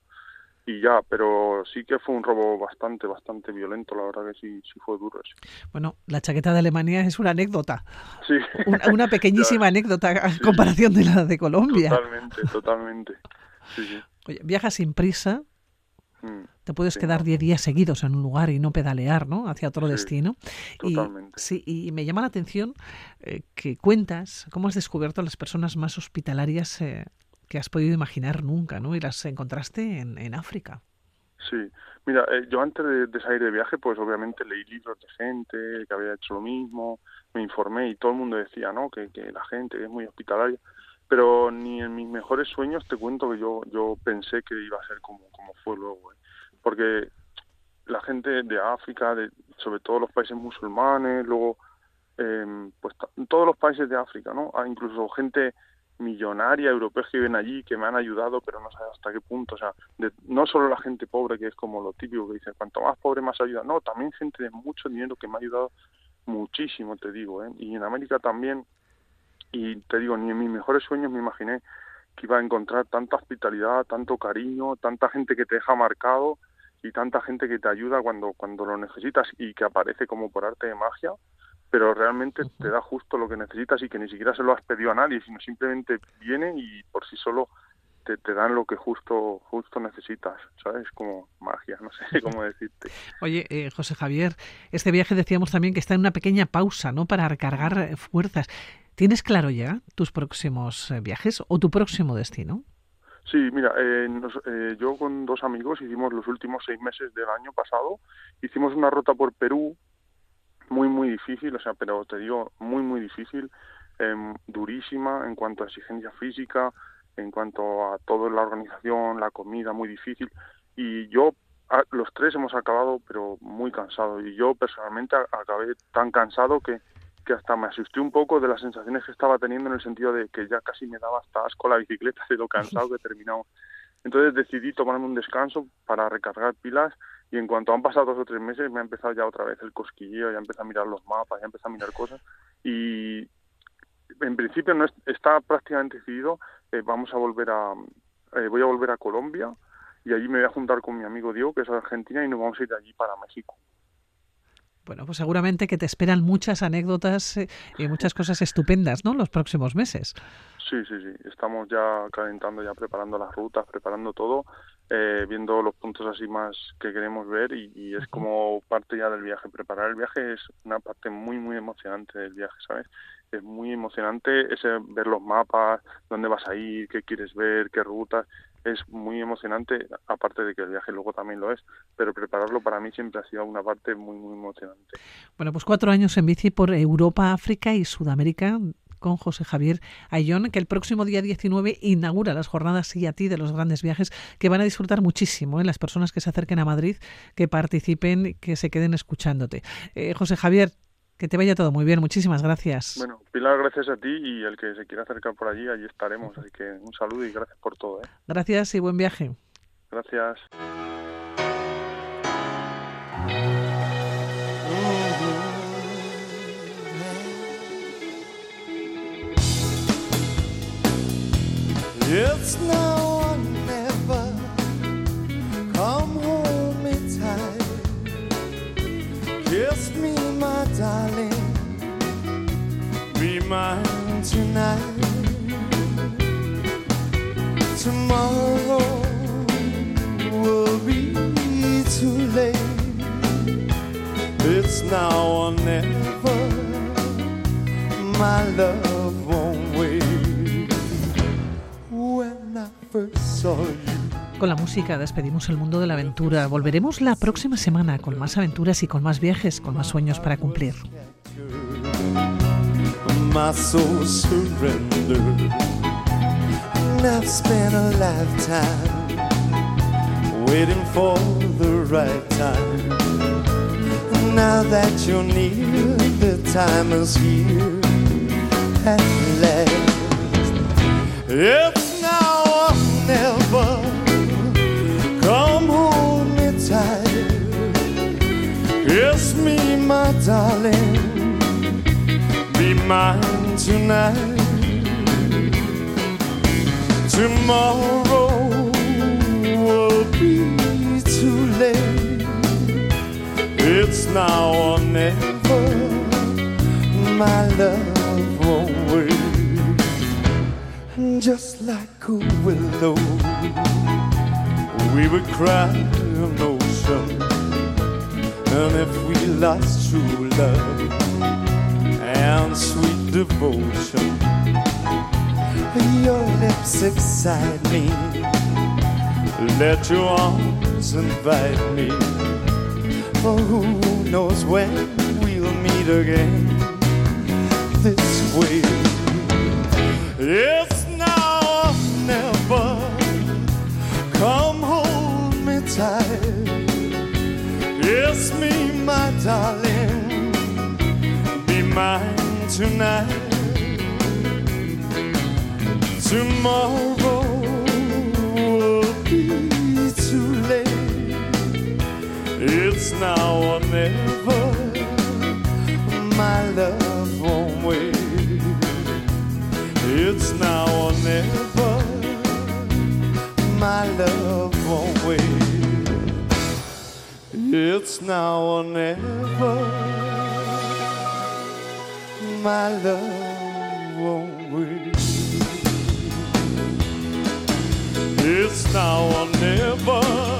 y ya, pero sí que fue un robo bastante, bastante violento, la verdad que sí, sí fue duro eso. Bueno, la chaqueta de Alemania es una anécdota, Sí, una, una pequeñísima <laughs> anécdota a comparación de la de Colombia. totalmente, totalmente. Sí. Oye, viajas sin prisa, Mm, te puedes quedar no. 10 días seguidos en un lugar y no pedalear, ¿no? Hacia otro destino. Y, totalmente. sí, y me llama la atención eh, que cuentas cómo has descubierto a las personas más hospitalarias eh, que has podido imaginar nunca, ¿no? Y las encontraste en, en África. Sí, mira, eh, yo antes de, de salir de viaje, pues obviamente leí libros de gente que había hecho lo mismo, me informé y todo el mundo decía, ¿no? Que, que la gente es muy hospitalaria. pero ni en mis mejores sueños te cuento que yo yo pensé que iba a ser como como fue luego, ¿eh? porque la gente de África, de, sobre todo los países musulmanes, luego eh, pues todos los países de África, ¿no? Hay incluso gente millonaria europeos que viven allí que me han ayudado, pero no sé hasta qué punto, o sea, de, no solo la gente pobre que es como lo típico que dice, cuanto más pobre más ayuda, no, también gente de mucho dinero que me ha ayudado muchísimo, te digo, ¿eh? y en América también, y te digo, ni en mis mejores sueños me imaginé que iba a encontrar tanta hospitalidad, tanto cariño, tanta gente que te deja marcado y tanta gente que te ayuda cuando cuando lo necesitas y que aparece como por arte de magia pero realmente te da justo lo que necesitas y que ni siquiera se lo has pedido a nadie, sino simplemente viene y por sí solo te, te dan lo que justo justo necesitas, ¿sabes? Como magia, no sé cómo <laughs> decirte. Oye, eh, José Javier, este viaje decíamos también que está en una pequeña pausa, ¿no? Para recargar eh, fuerzas. ¿Tienes claro ya tus próximos eh, viajes o tu próximo destino? Sí, mira, eh, nos, eh, yo con dos amigos hicimos los últimos seis meses del año pasado, hicimos una ruta por Perú, muy, muy difícil, o sea, pero te digo, muy, muy difícil, eh, durísima en cuanto a exigencia física, en cuanto a toda la organización, la comida, muy difícil. Y yo, a, los tres hemos acabado, pero muy cansados. Y yo personalmente a, acabé tan cansado que, que hasta me asusté un poco de las sensaciones que estaba teniendo en el sentido de que ya casi me daba hasta asco la bicicleta de lo cansado que terminado. <laughs> Entonces decidí tomarme un descanso para recargar pilas y en cuanto han pasado dos o tres meses me ha empezado ya otra vez el cosquilleo, ya empezado a mirar los mapas, ya empezado a mirar cosas y en principio no es, está prácticamente decidido, eh, vamos a volver a, eh, voy a volver a Colombia y allí me voy a juntar con mi amigo Diego que es de Argentina y nos vamos a ir de allí para México. Bueno, pues seguramente que te esperan muchas anécdotas eh, y muchas cosas estupendas, ¿no? Los próximos meses. Sí, sí, sí. Estamos ya calentando, ya preparando las rutas, preparando todo, eh, viendo los puntos así más que queremos ver y, y, es como parte ya del viaje. Preparar el viaje es una parte muy, muy emocionante del viaje, ¿sabes? Es muy emocionante ese ver los mapas, dónde vas a ir, qué quieres ver, qué rutas. Es muy emocionante, aparte de que el viaje luego también lo es, pero prepararlo para mí siempre ha sido una parte muy, muy emocionante. Bueno, pues cuatro años en bici por Europa, África y Sudamérica con José Javier Ayón, que el próximo día 19 inaugura las jornadas y a ti de los grandes viajes que van a disfrutar muchísimo ¿eh? las personas que se acerquen a Madrid, que participen, que se queden escuchándote. Eh, José Javier, que te vaya todo muy bien, muchísimas gracias. Bueno, Pilar, gracias a ti y el que se quiera acercar por allí, allí estaremos. Así que un saludo y gracias por todo. ¿eh? Gracias y buen viaje. Gracias. It's now or never. Come hold me tight. Kiss me, my darling. Be mine tonight. Tomorrow will be too late. It's now or never. My love Con la música despedimos el mundo de la aventura. Volveremos la próxima semana con más aventuras y con más viajes, con más sueños para cumplir. It's darling. Be mine tonight. Tomorrow will be too late. It's now or never. My love just like willow. We would cry an ocean, and if we lost true love and sweet devotion, your lips excite me. Let your arms invite me. For who knows when we'll meet again this way. It's darling, be mine tonight. Tomorrow will be too late. It's now or never. My love won't wait. It's now or never. My love It's now or never. My love won't wait. It's now or never.